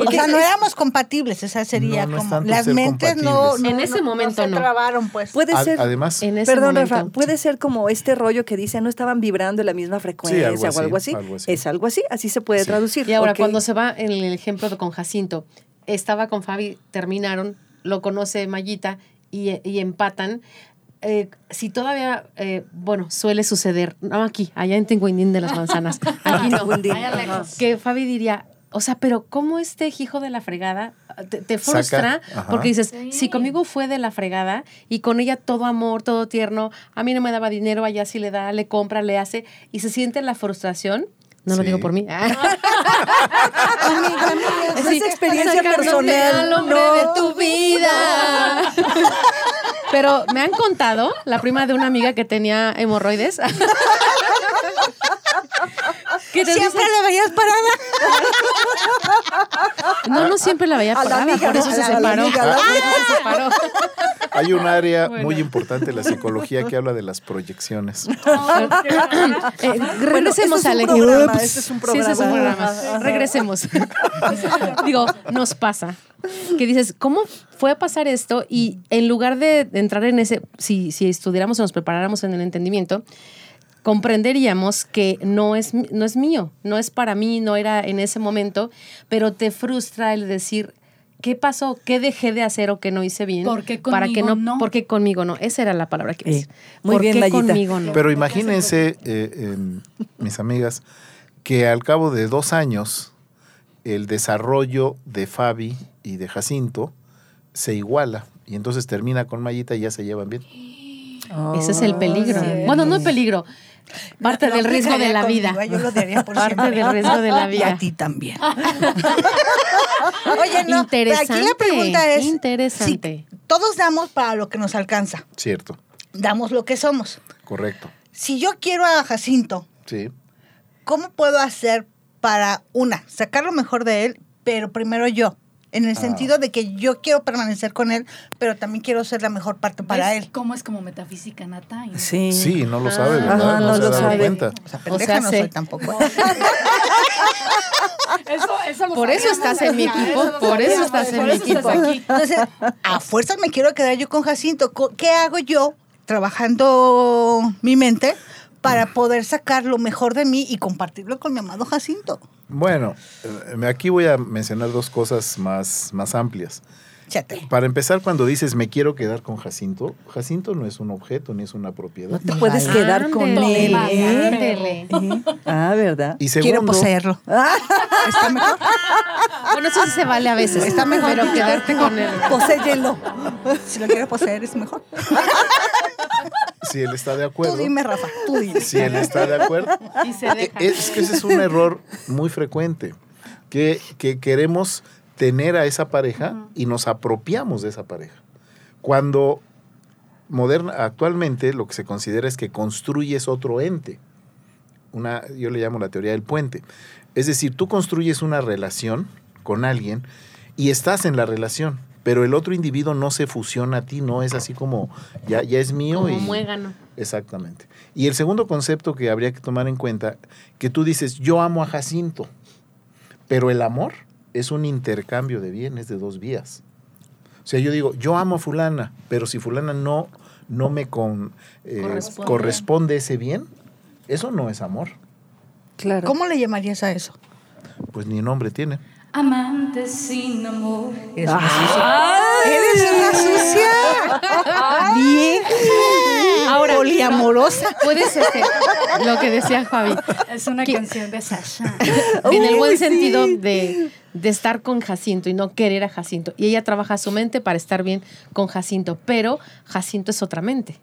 O sea, no éramos compatibles, esa sería No, no es como las mentes no, En ese no- momento se no. trabaron pues. Puede A- ser. además, En ese Perdón, momento. Rafa, puede ser como este rollo que dice no estaban vibrando en la misma frecuencia algo o así, algo así. algo así. Es algo así, así se puede Sí. traducir. Y ahora, cuando se va en el ejemplo de con Jacinto, estaba con Fabi, terminaron, lo conoce Mayita y, y empatan. Eh, si todavía, eh, bueno, suele suceder, no aquí, allá en Tenguindín de las Manzanas, [laughs] aquí no, Allá lejos. que Fabi diría, o sea, pero ¿cómo este hijo de la fregada te, te frustra? Porque dices, Sí. si conmigo fue de la fregada y con ella todo amor, todo tierno, a mí no me daba dinero, allá sí le da, le compra, le hace, y se siente la frustración. No lo digo por mí. Amiga, amiga, Sí, es experiencia personal. al hombre no. de tu vida. [laughs] Pero me han contado, la prima de una amiga que tenía hemorroides. [laughs] que te Siempre le veías parada. no, no siempre la veía A la parada, amiga, por eso a se la- a la separó. a la [laughs] hay un área Bueno. muy importante de la psicología que habla de las proyecciones. [laughs] Eh, regresemos este es programa, Ups. este es un Sí, ese es un programa. programa. Ajá. Regresemos. [laughs] Digo, nos pasa. Que dices, ¿cómo fue a pasar esto? Y en lugar de entrar en ese, si, si estudiáramos o nos preparáramos en el entendimiento, comprenderíamos que no es, no es mío, no es para mí, no era en ese momento, pero te frustra el decir, ¿qué pasó? ¿Qué dejé de hacer o qué no hice bien? ¿Por qué para que conmigo no, no? ¿Por qué conmigo no? Esa era la palabra que Eh, decía. muy ¿Por bien, qué conmigo no? Pero imagínense, eh, em, mis amigas, que al cabo de dos años el desarrollo de Fabi y de Jacinto se iguala. Y entonces termina con Mayita y ya se llevan bien. Ese es el peligro. sí. Bueno, no el peligro. Parte Lo del riesgo de la vida. conmigo, Yo lo daría por Parte siempre. del riesgo de la Y vida. a ti también. [laughs] Oye, no, pero aquí Interesante, la pregunta es, interesante. si todos damos para lo que nos alcanza, Cierto, damos lo que somos. correcto. Si yo quiero a Jacinto, Sí. ¿cómo puedo hacer para, una, sacar lo mejor de él, pero primero yo? En el Ah. sentido de que yo quiero permanecer con él, pero también quiero ser la mejor parte para ¿Ves él. ¿Cómo es como metafísica nata? Sí. Sí, no lo sabe, Ah, ¿verdad? no, No, no se lo ha dado sabe. cuenta. O sea, O pendeja sea, no sé. soy tampoco. [laughs] Eso, eso lo Por eso estás en mi equipo, por eso estás en mi equipo. aquí. Entonces, a fuerzas me quiero quedar yo con Jacinto. ¿Qué hago yo trabajando mi mente para poder sacar lo mejor de mí y compartirlo con mi amado Jacinto? Bueno, eh, aquí voy a mencionar dos cosas más, más amplias. Chate. Para empezar, cuando dices me quiero quedar con Jacinto, Jacinto no es un objeto ni es una propiedad. No te puedes Ándele, quedar con él. ¿eh? ándele. ¿Eh? Ah, ¿verdad? Y Quiero segundo, poseerlo. [laughs] ¿Está mejor? Bueno, eso sí se vale a veces. Está mejor. Pero quedarte con él. Poséyelo. Si lo quiero poseer es mejor. [laughs] si él está de Tú acuerdo, dime, Rafa, tú dime. si él está de acuerdo, Y se deja. es que ese es un error muy frecuente, que, que queremos tener a esa pareja y nos apropiamos de esa pareja. Cuando moderna, actualmente lo que se considera es que construyes otro ente. Una, yo le llamo la teoría del puente. Es decir, tú construyes una relación con alguien y estás en la relación, pero el otro individuo no se fusiona a ti, no es así como ya, ya es mío Como y muégano. Exactamente. Y el segundo concepto que habría que tomar en cuenta, que tú dices, yo amo a Jacinto, pero el amor es un intercambio de bienes de dos vías. O sea, yo digo, yo amo a fulana, pero si fulana no, no me con, eh, Corresponde. corresponde ese bien, eso no es amor. Claro. ¿Cómo le llamarías a eso? Pues ni nombre tiene. Amante sin amor. Eres una sucia. Eres una sucia. Bien. Ahora, poliamorosa. Puede ser que lo que decía Javi, Es una ¿Qué? canción de Sasha. [laughs] en el buen sí. sentido de, de estar con Jacinto y no querer a Jacinto. Y ella trabaja su mente para estar bien con Jacinto, pero Jacinto es otra mente.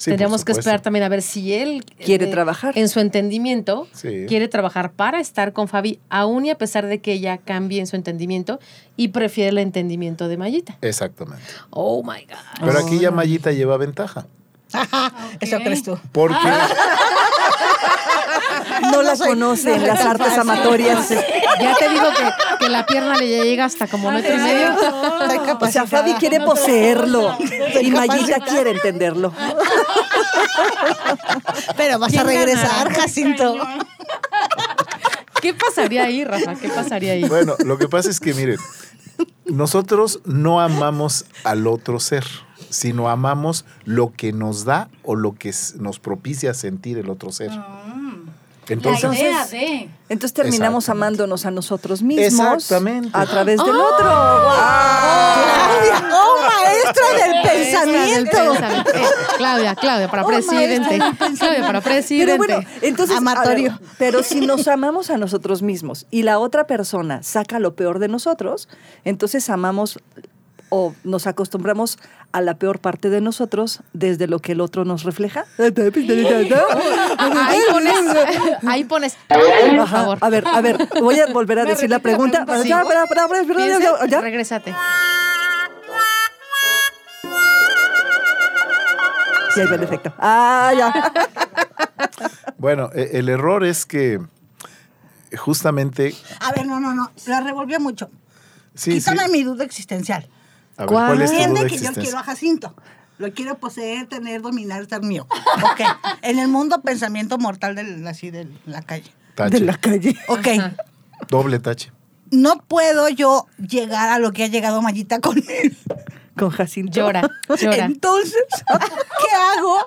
Sí, Tendríamos que esperar también a ver si él Quiere trabajar. en su entendimiento Sí. quiere trabajar para estar con Fabi, aún y a pesar de que ella cambie en su entendimiento y prefiere el entendimiento de Mayita. Exactamente. Oh my God. Pero aquí ya Mayita lleva ventaja. Eso crees tú. Porque No la conoce en las artes amatorias. Ya te digo que, que la pierna le llega hasta como metro y medio. O sea. Fabi quiere poseerlo y Mayita quiere entenderlo. [laughs] Pero vas a ¿Quién regresar? Jacinto. [laughs] ¿Qué pasaría ahí, Rafa? ¿Qué pasaría ahí? Bueno, lo que pasa es que, miren, nosotros no amamos al otro ser, sino amamos lo que nos da o lo que nos propicia sentir el otro ser. Entonces, la idea de. Entonces terminamos amándonos a nosotros mismos a través del ¡Ah! otro. Claudia, oh, maestra del Maestra del pensamiento. Eh, Claudia, Claudia, para Oh, presidente. Claudia, para Pero presidente. bueno, entonces, Amatorio. ver, pero si nos amamos a nosotros mismos y la otra persona saca lo peor de nosotros, entonces amamos o nos acostumbramos a la peor parte de nosotros desde lo que el otro nos refleja. ahí pones, ahí pones, por Ajá. favor. A ver, a ver, voy a volver a decir la pregunta. Sí. Regrésate. Sí, ahí va el efecto. Ah, ya. bueno, e- el error es que justamente, A ver, no, no, no. La revolvió mucho. sí, sí. Quítame mi duda existencial. A ver, ¿cuál es tu duda que yo quiero a Jacinto. Lo quiero poseer, tener, dominar, ser mío. Ok. [laughs] En el mundo pensamiento mortal de así de la calle. Tache, De la calle. Ok. doble tache. No puedo yo llegar a lo que ha llegado Mayita con él. Con Jacinto. Llora, llora. Entonces, ¿qué hago?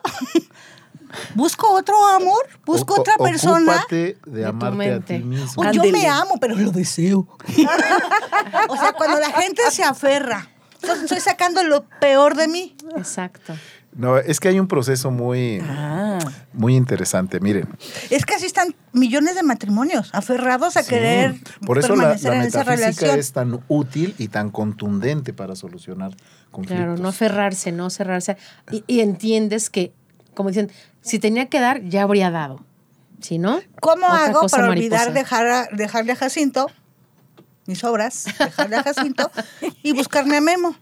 ¿Busco otro amor? ¿Busco Ocu- otra persona? Ocúpate de amarte a ti mismo. Pues yo me amo, pero lo deseo. [laughs] o sea, cuando la gente se aferra, estoy sacando lo peor de mí. Exacto. No, es que hay un proceso muy, Ah. muy interesante. Miren, Es que así están millones de matrimonios aferrados a Sí. querer Por eso la, permanecer la en esa metafísica relación. es tan útil y tan contundente para solucionar conflictos. Claro, no aferrarse, no cerrarse. Y, y entiendes que, como dicen, si tenía que dar, ya habría dado. Si no, ¿Cómo hago para mariposa. olvidar dejar a- dejarle a Jacinto mis obras, dejarle a Jacinto y buscarme a Memo?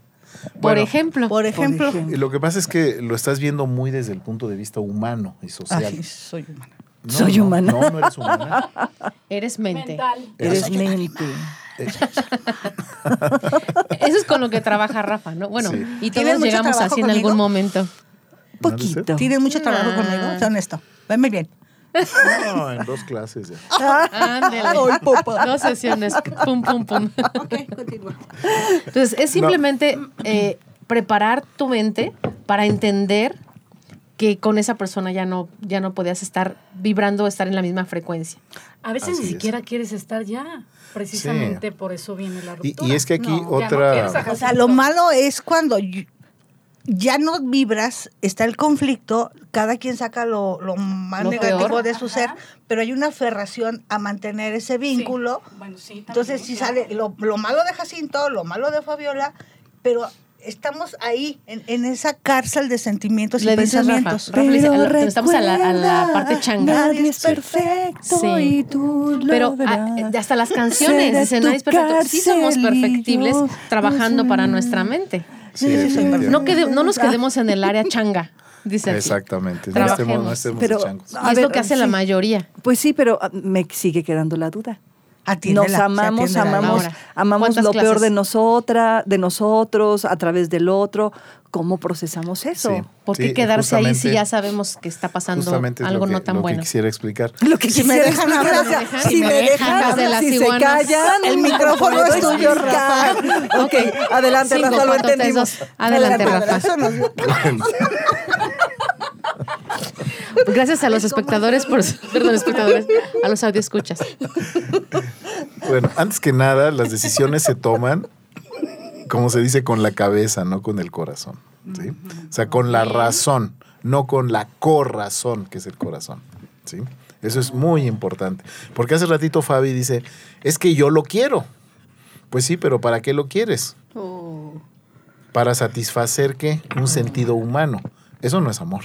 Por ejemplo. Por ejemplo. Lo que pasa es que lo estás viendo muy desde el punto de vista humano y social. Ay, soy humana. No, Soy no, humana. No, no eres humana. [laughs] Eres mente. Mental. Eres mente. [laughs] Eso es con lo que trabaja Rafa, ¿no? Bueno, Sí. y ¿Tienes todos mucho llegamos trabajo así en conmigo? algún momento. Poquito. ¿Tienes mucho trabajo Ah. conmigo? Sé honesto. Venme bien. No, en dos clases ya. Ándele. Dos sesiones. Pum, pum, pum. Ok, continúa. Entonces, es simplemente eh, preparar tu mente para entender que con esa persona ya no, ya no podías estar vibrando o estar en la misma frecuencia. A veces Así ni es. siquiera quieres estar ya. Precisamente por eso viene la ruptura. y es que aquí No, ya no otra... O sea, lo malo es cuando ya no vibras, está el conflicto, cada quien saca lo, lo más Lo negativo peor. de su ser, pero hay una aferración a mantener ese Sí. vínculo. Bueno, sí, también, Entonces, si sale lo, lo malo de Jacinto, lo malo de Fabiola, pero estamos ahí, en, en esa cárcel de sentimientos Le y Rafa, pensamientos. Rafa le dice, Pero "Pero estamos a la, a la recuerda, parte changa. Nadie es perfecto Sí. y tú Pero ah, hasta las canciones dicen, tu nadie es perfecto. Sí somos perfectibles yo- trabajando para nuestra mente. Sí. No, quede- no nos quedemos en el área changa, dice. Exactamente. No estemos, no estemos Pero- changos. Es lo que hace la mayoría. Pues sí, pero me sigue quedando la duda. Atiéndela, nos amamos, amamos, Ahora, amamos ¿cuántas lo peor clases? de nosotras, de nosotros, a través del otro. ¿Cómo procesamos eso? Sí. ¿Por qué Sí, quedarse ahí si ya sabemos que está pasando algo que, no tan lo que bueno? quisiera explicar. Lo que Si me quisiera dejan explicar, hablar, si si me dejan, si se callan, El micrófono es tuyo, explicar. Ok, adelante, Cinco, Rafa, lo entendimos. dos. Adelante, Rafa. Dio- [laughs] [laughs] Gracias a los espectadores por... [laughs] Perdón, espectadores. A los audioscuchas. Bueno, antes que nada, las decisiones se toman, como se dice, con la cabeza, no con el corazón. ¿sí? O sea, con la razón, no con la corazón, que es el corazón. ¿sí? Eso es muy importante. Porque hace ratito Fabi dice, es que yo lo quiero. Pues sí, pero ¿para qué lo quieres? Para satisfacer qué? Un sentido humano. Eso no es amor.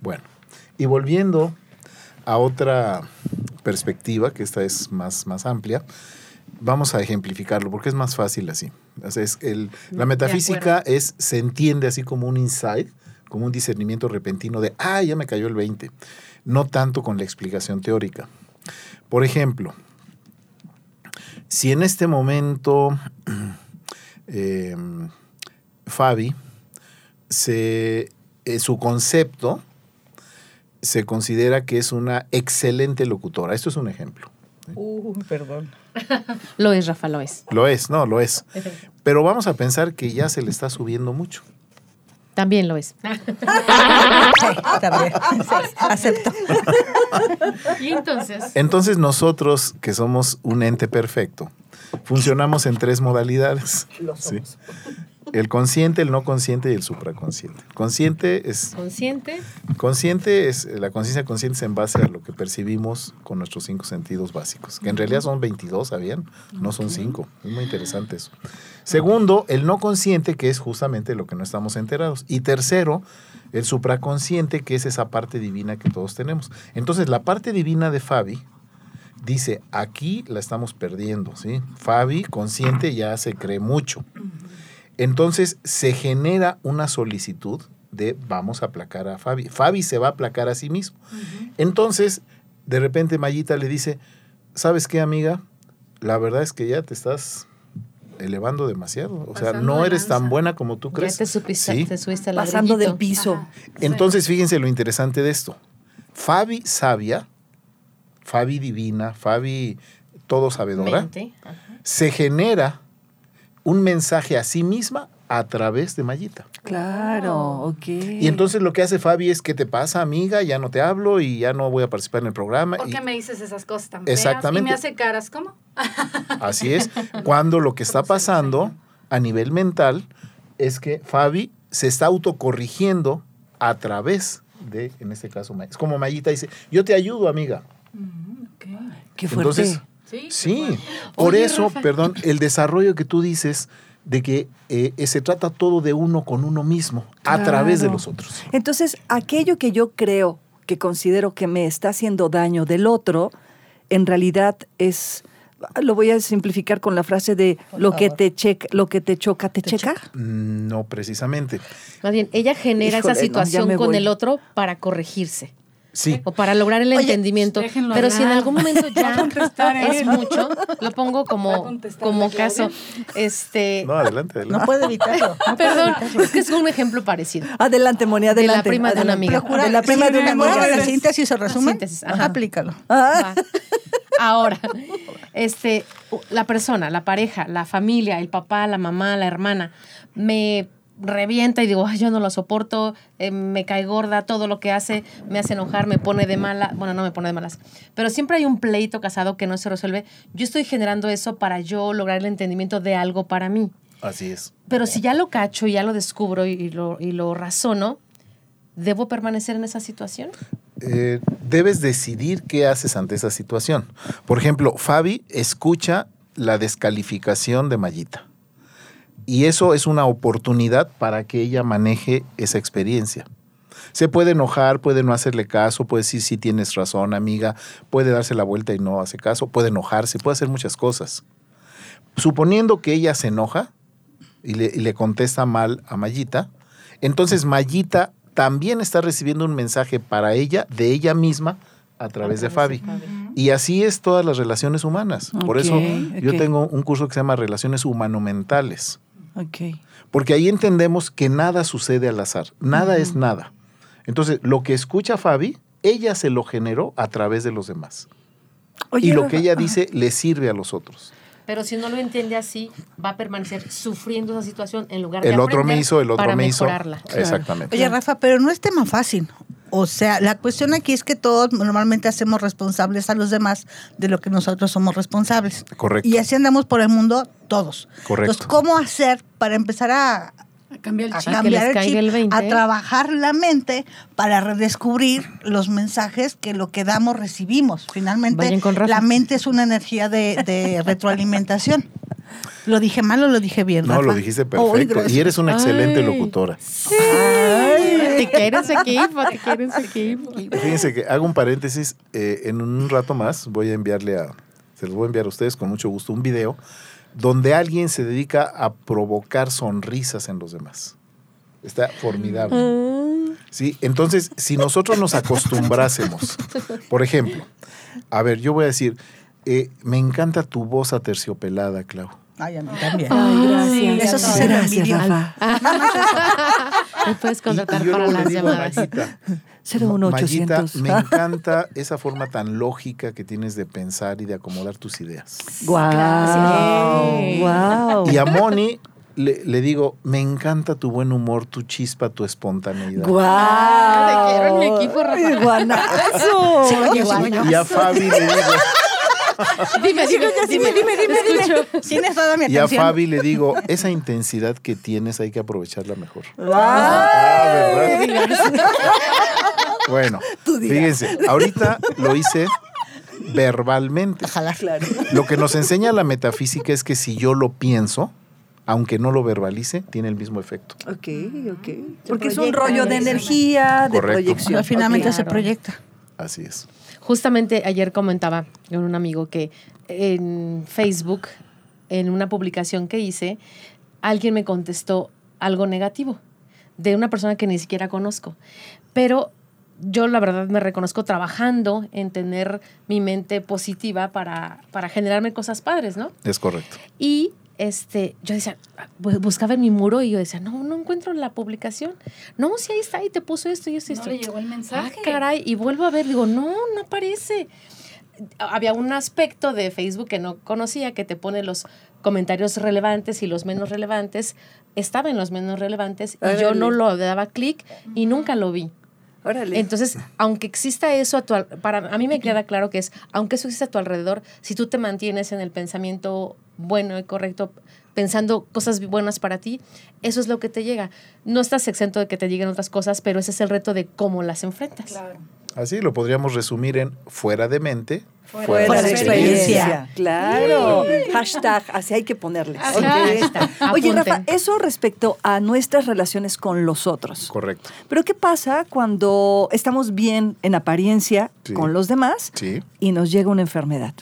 Bueno, y volviendo a otra perspectiva, que esta es más, más amplia, vamos a ejemplificarlo porque es más fácil así. O sea, es el- la metafísica es, se entiende así como un insight, como un discernimiento repentino de, ah, ya me cayó el 20, no tanto con la explicación teórica. Por ejemplo, si en este momento [clears throat] eh, Fabi, se, eh, su concepto se considera que es una excelente locutora. Esto es un ejemplo. Uy, perdón. [laughs] Lo es, Rafa, lo es. Lo es, no, lo es. [laughs] Pero vamos a pensar que ya se le está subiendo mucho. También lo es. [laughs] Sí, acepto. Y entonces... Entonces nosotros, que somos un ente perfecto, funcionamos en tres modalidades. ¿sí? El consciente, el no consciente y el supraconsciente. Consciente es Consciente. Consciente es, la conciencia consciente es en base a lo que percibimos con nuestros cinco sentidos básicos, que en realidad son 22, ¿sabían? No son cinco. Es muy interesante eso. Segundo, el no consciente, que es justamente lo que no estamos enterados. Y tercero, el supraconsciente, que es esa parte divina que todos tenemos. Entonces, la parte divina de Fabi dice, aquí la estamos perdiendo, ¿sí? Fabi, consciente, ya se cree mucho. Entonces se genera una solicitud de vamos a aplacar a Fabi. Fabi se va a aplacar a sí mismo. Entonces, de repente Mayita le dice, ¿sabes qué, amiga? La verdad es que ya te estás elevando demasiado. O sea, Pasando no eres tan buena como tú Ya crees. te, supiste, Sí. te subiste al Pasando del piso. Ajá. Entonces, fíjense lo interesante de esto. Fabi sabia, Fabi divina, Fabi todo sabedora, se genera un mensaje a sí misma a través de Mayita. Claro, ok. Y entonces lo que hace Fabi es, ¿qué te pasa, amiga? Ya no te hablo y ya no voy a participar en el programa. ¿Por Y qué me dices esas cosas tan feas? Exactamente. Y me hace caras, ¿cómo? [laughs] así es. Cuando lo que está pasando a nivel mental es que Fabi se está autocorrigiendo a través de, en este caso, es como Mayita dice, yo te ayudo, amiga. Qué fuerte. Entonces, Sí. Sí, por Oye, eso, Rafa. perdón, el desarrollo que tú dices de que eh, se trata todo de uno con uno mismo, a través de los otros. Entonces, aquello que yo creo, que considero que me está haciendo daño del otro, en realidad es, lo voy a simplificar con la frase de lo que te checa, lo que te choca, te, checa. Mm, No precisamente. Más bien, ella genera Híjole, esa situación con voy. el otro para corregirse Sí, o para lograr el Oye, entendimiento. déjenlo Pero si en algún momento [laughs] ya es mucho, lo pongo como, como la caso. Este, no, adelante, adelante. No puede evitarlo. no perdón, evitarlo. es que es un ejemplo parecido. Adelante, Moni, la adelante. prima de una amiga. Procura, de la prima de una amiga. de la síntesis o resumen, Síntesis, ajá. aplícalo. Ah. Ahora, este, la persona, la pareja, la familia, el papá, la mamá, la hermana, me revienta y digo, Ay, yo no lo soporto, eh, me cae gorda, todo lo que hace me hace enojar, me pone de mala, bueno, no me pone de malas, pero siempre hay un pleito casado que no se resuelve. Yo estoy generando eso para yo lograr el entendimiento de algo para mí. Así es. Pero si ya lo cacho y ya lo descubro y, y lo, y lo razono, ¿debo permanecer en esa situación? Eh, debes decidir qué haces ante esa situación. Por ejemplo, Fabi escucha la descalificación de Mayita. Y eso es una oportunidad para que ella maneje esa experiencia. Se puede enojar, puede no hacerle caso, puede decir sí tienes razón, amiga, puede darse la vuelta y no hace caso, puede enojarse, puede hacer muchas cosas. Suponiendo que ella se enoja y le, y le contesta mal a Mayita, entonces Mayita también está recibiendo un mensaje para ella, de ella misma, a través de Fabi. Y así es todas las relaciones humanas. Por eso yo tengo un curso que se llama Relaciones Humanomentales. Porque ahí entendemos que nada sucede al azar, nada es nada. Entonces, lo que escucha Fabi, ella se lo generó a través de los demás. Oye, y lo que ella ajá. dice le sirve a los otros. Pero si no lo entiende así, va a permanecer sufriendo esa situación en lugar de El otro me hizo, el otro para me hizo. Exactamente. Oye, Rafa, pero no es tema fácil. O sea, la cuestión aquí es que todos normalmente hacemos responsables a los demás de lo que nosotros somos responsables. Correcto. Y así andamos por el mundo todos. Correcto. Entonces, ¿cómo hacer para empezar a, A cambiar el a chip. que cambiar el caiga chip, el 20? a trabajar la mente para redescubrir los mensajes que lo que damos recibimos? Finalmente, Vayan con Rafa. la mente es una energía de, de [laughs] retroalimentación. ¿Lo dije mal o lo dije bien, No, Rafa? lo dijiste Ay, perfecto. y eres una excelente Ay. locutora. Quieren te quieren su equipo. Fíjense que hago un paréntesis. eh, en un rato más voy a enviarle a, se los voy a enviar a ustedes con mucho gusto, un video donde alguien se dedica a provocar sonrisas en los demás. Está formidable. Sí, entonces, si nosotros nos acostumbrásemos, por ejemplo, a ver, yo voy a decir, eh, me encanta tu voz aterciopelada, Clau. Ay, a mí también. Ay, gracias. Eso sí se Gracias. Rafa. [laughs] Me puedes contratar y yo para luego le las a llamadas. Mayita, 01800. Mayita, me encanta esa forma tan lógica que tienes de pensar y de acomodar tus ideas. Guau. Gracias. Guau. Y a Moni le, le digo, me encanta tu buen humor, tu chispa, tu espontaneidad. Guau. Te quiero en mi equipo, Rafa. Guanazo. Y a Fabi le digo, [laughs] Dime, dime, dime, dime, dime, escucho. Tienes toda mi y a. Fabi le digo, esa intensidad que tienes hay que aprovecharla mejor. [laughs] Ah, ¿verdad? Bueno, fíjense, ahorita lo hice verbalmente. Claro. Lo que nos enseña la metafísica es que si yo lo pienso, aunque no lo verbalice, tiene el mismo efecto. Ok, ok. Porque es un rollo de energía, de Correcto. proyección. Pero finalmente se proyecta. Así es. Justamente ayer comentaba con un amigo que en Facebook, en una publicación que hice, alguien me contestó algo negativo de una persona que ni siquiera conozco. Pero yo la verdad me reconozco trabajando en tener mi mente positiva para, para generarme cosas padres, ¿no? Es correcto. Y este, yo decía, bu- buscaba en mi muro y yo decía, no, no encuentro la publicación. No, sí, ahí está, y te puso esto y esto y No esto. le llegó el mensaje. Ah, caray, y vuelvo a ver, digo, no, no aparece. Había un aspecto de Facebook que no conocía que te pone los comentarios relevantes y los menos relevantes. Estaba en los menos relevantes y yo Órale. no lo daba clic y nunca lo vi. Órale. Entonces, aunque exista eso a tu para a mí me queda claro que es, aunque eso exista a tu alrededor, si tú te mantienes en el pensamiento bueno y correcto, pensando cosas buenas para ti, eso es lo que te llega. No estás exento de que te lleguen otras cosas, pero ese es el reto de cómo las enfrentas. Claro. Así lo podríamos resumir en fuera de mente, Fuera de experiencia. experiencia. Claro. Hashtag, así hay que ponerle. Oye. Rafa, eso respecto a nuestras relaciones con los otros. Correcto. Pero ¿qué pasa cuando estamos bien en apariencia Sí. con los demás Sí. y nos llega una enfermedad?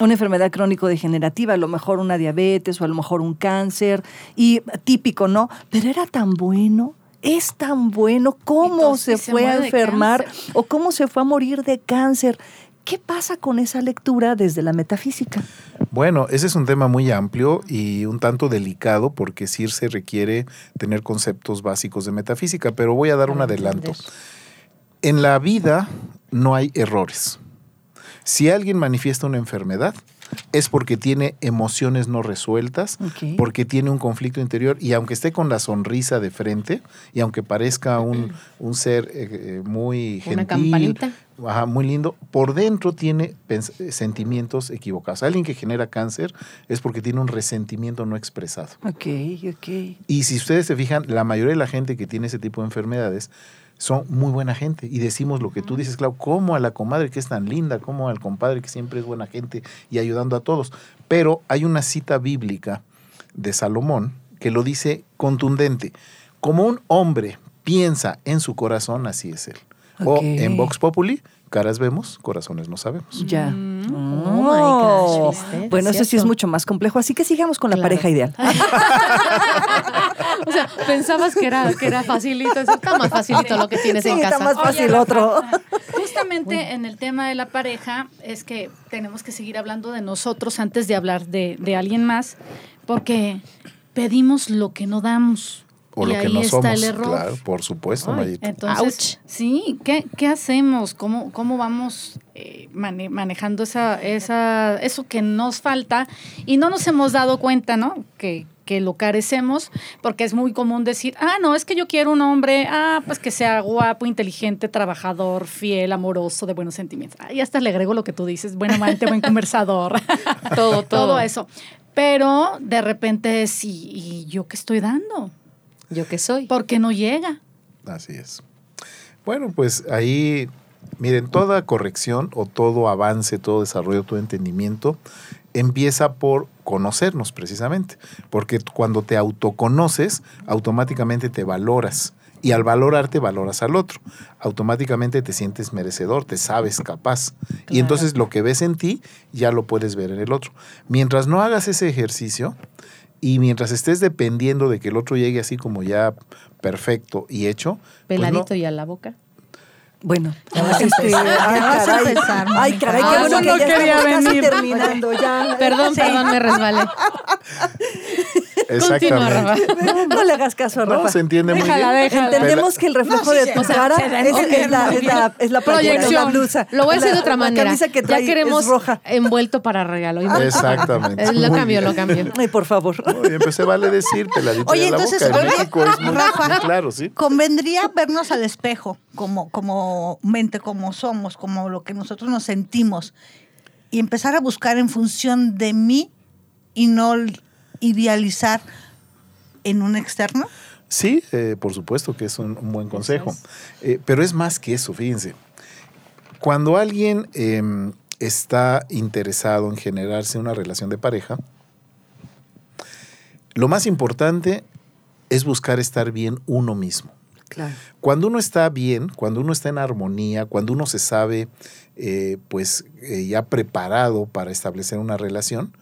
Una enfermedad crónico-degenerativa, a lo mejor una diabetes o a lo mejor un cáncer, y típico, ¿no? Pero era tan bueno, es tan bueno, cómo se fue a enfermar o cómo se fue a morir de cáncer. ¿Qué pasa con esa lectura desde la metafísica? Bueno, ese es un tema muy amplio y un tanto delicado porque sí se requiere tener conceptos básicos de metafísica, pero voy a dar un adelanto. entender. En la vida no hay errores. Si alguien manifiesta una enfermedad, es porque tiene emociones no resueltas, porque tiene un conflicto interior y aunque esté con la sonrisa de frente y aunque parezca un, un ser eh, eh, muy Una gentil, campanita. ajá, muy lindo, por dentro tiene eh, sentimientos equivocados. Alguien que genera cáncer es porque tiene un resentimiento no expresado. Ok, ok. Y si ustedes se fijan, la mayoría de la gente que tiene ese tipo de enfermedades son muy buena gente. Y decimos lo que tú dices, Clau, como a la comadre que es tan linda, como al compadre que siempre es buena gente y ayudando a todos. Pero hay una cita bíblica de Salomón que lo dice contundente. Como un hombre piensa en su corazón, así es él. O en Vox Populi, caras vemos, corazones no sabemos. Ya. Oh, my gosh, ¿viste? Bueno, eso sí es mucho más complejo, así que sigamos con la Claro. pareja ideal. [laughs] O sea, pensabas que era, que era facilito. eso Está más facilito lo que tienes Sí, en está casa. más fácil Oye, otro. [laughs] Justamente en el tema de la pareja es que tenemos que seguir hablando de nosotros antes de hablar de, de alguien más, porque pedimos lo que no damos. O y lo que ahí no está somos. el error. Claro, por supuesto, Ay. Entonces, sí, ¿qué, qué hacemos? ¿Cómo, cómo vamos eh, mane- manejando esa, esa, eso que nos falta? Y no nos hemos dado cuenta, ¿no? Que, que lo carecemos, porque es muy común decir, ah, no, es que yo quiero un hombre, ah, pues que sea guapo, inteligente, trabajador, fiel, amoroso, de buenos sentimientos. Ah, y hasta le agrego lo que tú dices, buen amante, buen conversador, [laughs] Todo, todo. todo eso. Pero de repente, sí, ¿y yo qué estoy dando? ¿Yo qué soy? Porque no llega. Así es. Bueno, pues ahí, miren, toda corrección o todo avance, todo desarrollo, todo entendimiento empieza por conocernos precisamente, porque cuando te autoconoces, automáticamente te valoras. Y al valorarte, valoras al otro. Automáticamente te sientes merecedor, te sabes capaz. Y entonces lo que ves en ti, ya lo puedes ver en el otro. Mientras no hagas ese ejercicio, y mientras estés dependiendo de que el otro llegue así como ya perfecto y hecho, pues no- Peladito y a la boca. Bueno, Ya vas a este, ay, caray, empezar, ay, caray, qué Ah, bueno eso que no ya quería estamos casi venir. terminando ya. [laughs] Perdón, Sí. perdón, me resbalé. [laughs] Continúa, Rafa. [laughs] Exactamente. No le hagas caso a No, Rafa. se entiende muy Déjala, bien. déjala. Entendemos que el reflejo No, sí de tu o sea, cara es, la, es, la, es la es la Proyección. blusa. Lo voy a decir de otra la manera. camisa que Ya queremos es roja. envuelto para regalo. Exactamente. Lo cambio, lo cambio. Ay, por favor. Muy bien, pues se vale decir peladito Oye, la entonces, boca. En oye, México es muy, Rafa. muy [laughs] claro, ¿sí? Convendría vernos al espejo como, como mente, como somos, como lo que nosotros nos sentimos y empezar a buscar en función de mí y no idealizar en un externo. Sí, eh, por supuesto que es un, un buen consejo. Eh, pero es más que eso, fíjense. Cuando alguien em, está interesado en generarse una relación de pareja, lo más importante es buscar estar bien uno mismo. Claro. Cuando uno está bien, cuando uno está en armonía, cuando uno se sabe eh, pues eh, ya preparado para establecer una relación,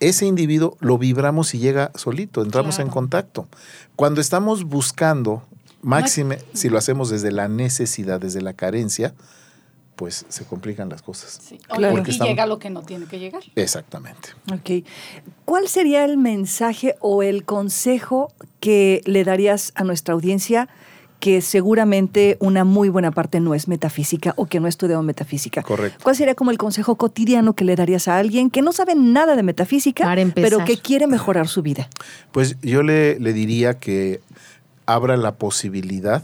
ese individuo lo vibramos y llega solito, entramos en contacto. Cuando estamos buscando, máxime, si lo hacemos desde la necesidad, desde la carencia, pues se complican las cosas. Sí. Claro. Y estamos- llega lo que no tiene que llegar. Exactamente. Ok. ¿Cuál sería el mensaje o el consejo que le darías a nuestra audiencia que seguramente una muy buena parte no es metafísica o que no ha estudiado metafísica? Correcto. ¿Cuál sería como el consejo cotidiano que le darías a alguien que no sabe nada de metafísica, pero que quiere mejorar su vida? Pues yo le, le diría que abra la posibilidad,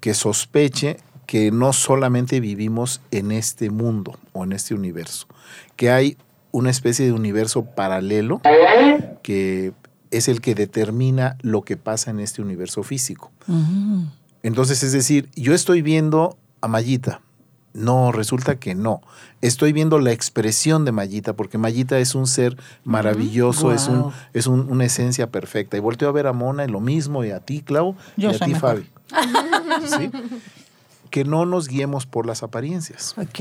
que sospeche que no solamente vivimos en este mundo o en este universo, que hay una especie de universo paralelo que es el que determina lo que pasa en este universo físico. Entonces, es decir, yo estoy viendo a Mayita. No, resulta que no. Estoy viendo la expresión de Mayita, porque Mayita es un ser maravilloso, es, un, es un- una esencia perfecta. Y volteo a ver a Mona y lo mismo, y a ti, Clau, Yo y a ti, mejor. Fabi. ¿Sí? Que no nos guiemos por las apariencias. Ok.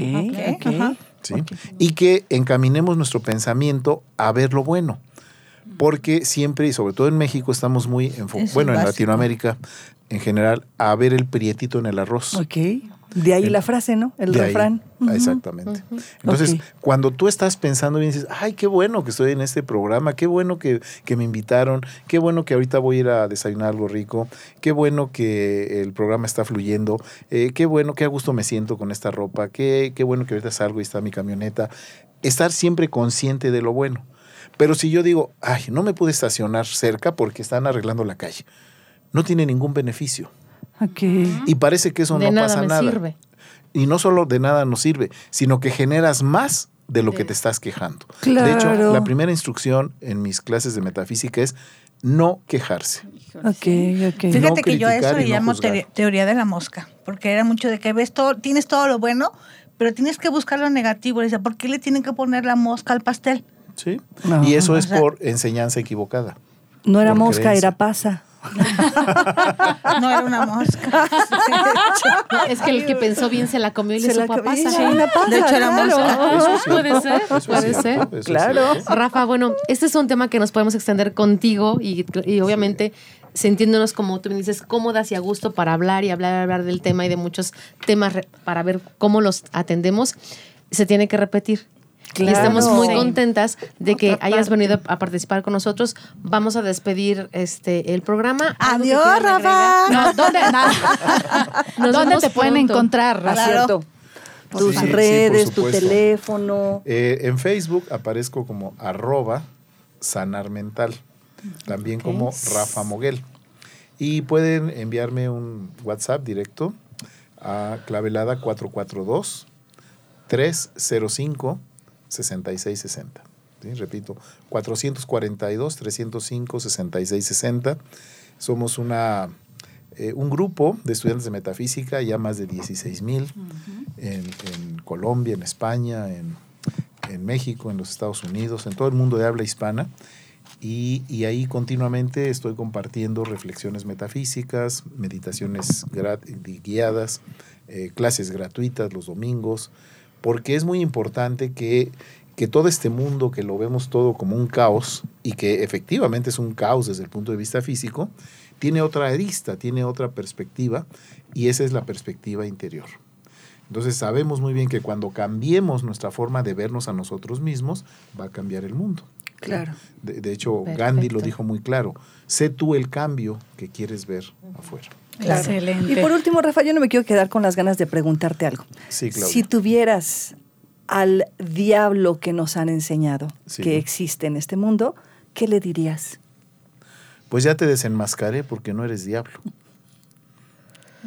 Y que encaminemos nuestro pensamiento a ver lo bueno. Porque siempre, y sobre todo en México, estamos muy enfocados, bueno, en. Latinoamérica en general, a ver el prietito en el arroz. Ok. De ahí la frase, ¿no? El De ahí. refrán. Ah, Exactamente. Entonces, Ok. cuando tú estás pensando bien, dices, ay, qué bueno que estoy en este programa, qué bueno que, que me invitaron, qué bueno que ahorita voy a ir a desayunar algo rico, qué bueno que el programa está fluyendo, eh, qué bueno, qué a gusto me siento con esta ropa, qué, qué bueno que ahorita salgo y está mi camioneta. Estar siempre consciente de lo bueno. Pero si yo digo, ay, no me pude estacionar cerca porque están arreglando la calle, no tiene ningún beneficio. Ok. Y parece que eso de no nada pasa me nada. sirve. Y no solo de nada nos sirve, sino que generas más de lo que te estás quejando. De hecho, Claro. la primera instrucción en mis clases de metafísica es no quejarse. Ok, ok. Fíjate No que yo a eso le no llamo juzgar. teoría, de la mosca, porque era mucho de que ves todo, tienes todo lo bueno, pero tienes que buscar lo negativo. Le decía, ¿por qué le tienen que poner la mosca al pastel? ¿Sí? No. Y eso es O sea- por enseñanza equivocada. No era mosca, creencia. era pasa. [laughs] No era una mosca. [laughs] es que el que pensó bien se la comió y Se le supo a pasa. sí, una pasa, De hecho, era claro. mosca. Eso es Puede ser, eso puede ser. eso Claro. Rafa, bueno, este es un tema que nos podemos extender contigo y, y obviamente sintiéndonos como tú me dices cómodas y a gusto para hablar y hablar, hablar del tema y de muchos temas para ver cómo los atendemos, se tiene que repetir. Y estamos muy Sí. contentas de que Otra hayas parte. venido a participar con nosotros. Vamos a despedir este el programa. ¿Algo que Adiós, Rafa. No, ¿dónde, [laughs] nada. Nos ¿Dónde vemos te pueden pronto. encontrar? Rafa? cierto. Tus Sí, sí, por redes, tu teléfono. Eh, en Facebook aparezco como arroba sanar mental, también como Rafa Moguel. Y pueden enviarme un WhatsApp directo a clavelada 442 305 6660. ¿sí? Repito, 442 305 6660. Somos una, eh, un grupo de estudiantes de metafísica, ya más de 16 mil, en, en Colombia, en España, en, en México, en los Estados Unidos, en todo el mundo de habla hispana. Y, y ahí continuamente estoy compartiendo reflexiones metafísicas, meditaciones guiadas, eh, clases gratuitas los domingos, porque es muy importante que, que todo este mundo que lo vemos todo como un caos y que efectivamente es un caos desde el punto de vista físico, tiene otra arista, tiene otra perspectiva y esa es la perspectiva interior. Entonces sabemos muy bien que cuando cambiemos nuestra forma de vernos a nosotros mismos, va a cambiar el mundo. Claro. De, de hecho, Gandhi lo dijo muy claro. Sé tú el cambio que quieres ver afuera. Claro. Excelente. Y por último, Rafa, yo no me quiero quedar con las ganas de preguntarte algo. Sí, Claudia. Si tuvieras al diablo que nos han enseñado Sí. que existe en este mundo, ¿qué le dirías? Pues ya te desenmascaré porque no eres diablo.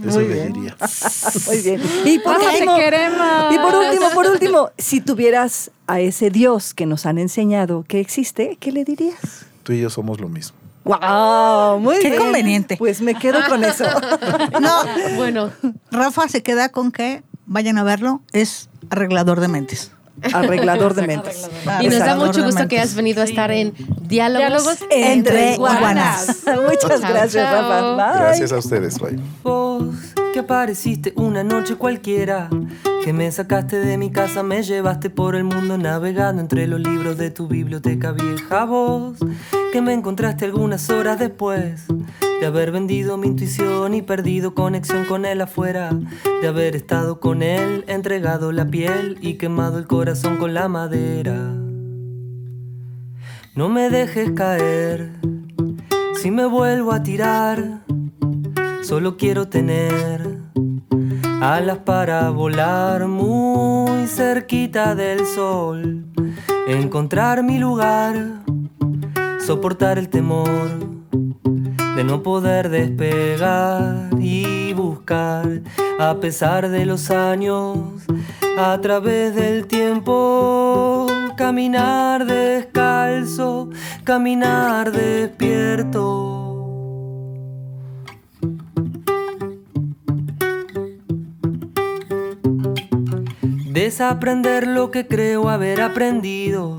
Eso Muy le bien. diría. [laughs] Muy bien. Y por último, y por último, por último, si tuvieras a ese Dios que nos han enseñado que existe, ¿qué le dirías? Tú y yo somos lo mismo. ¡Wow! Muy Qué bien. conveniente. Pues me quedo con eso. [laughs] No, Bueno, Rafa se queda con que vayan a verlo, es arreglador de mentes. Arreglador de mentes. y nos da mucho gusto que hayas venido a estar en Diálogos. Diálogos Entre iguanas. iguanas. Muchas Chao, gracias, chao. Rafa. Bye. Gracias a ustedes. Bye. Vos que apareciste una noche cualquiera, que me sacaste de mi casa, me llevaste por el mundo navegando entre los libros de tu biblioteca vieja. Vos que me encontraste algunas horas después de haber vendido mi intuición y perdido conexión con él afuera, de haber estado con él, entregado la piel y quemado el corazón con la madera. No me dejes caer, si me vuelvo a tirar. Solo quiero tener alas para volar muy cerquita del sol. Encontrar mi lugar, soportar el temor de no poder despegar y buscar a pesar de los años, a través del tiempo, caminar descalzo, caminar despierto. Desaprender lo que creo haber aprendido.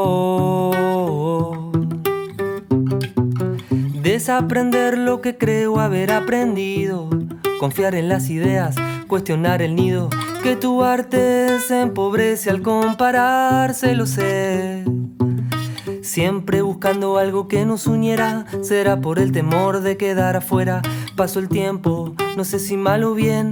Desaprender lo que creo haber aprendido. Confiar en las ideas, cuestionar el nido. Que tu arte se empobrece al compararse, lo sé. Siempre buscando algo que nos uniera, será por el temor de quedar afuera. Pasó el tiempo, no sé si mal o bien,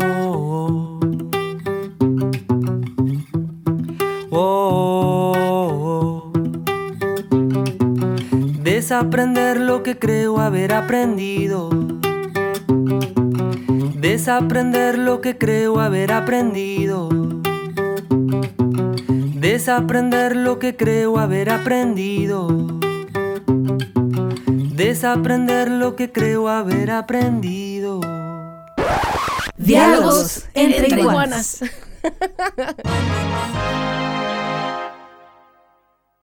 Desaprender lo que creo haber aprendido. Desaprender lo que creo haber aprendido. Desaprender lo que creo haber aprendido. Desaprender lo que creo haber aprendido. Diálogos entre iguanas. [laughs]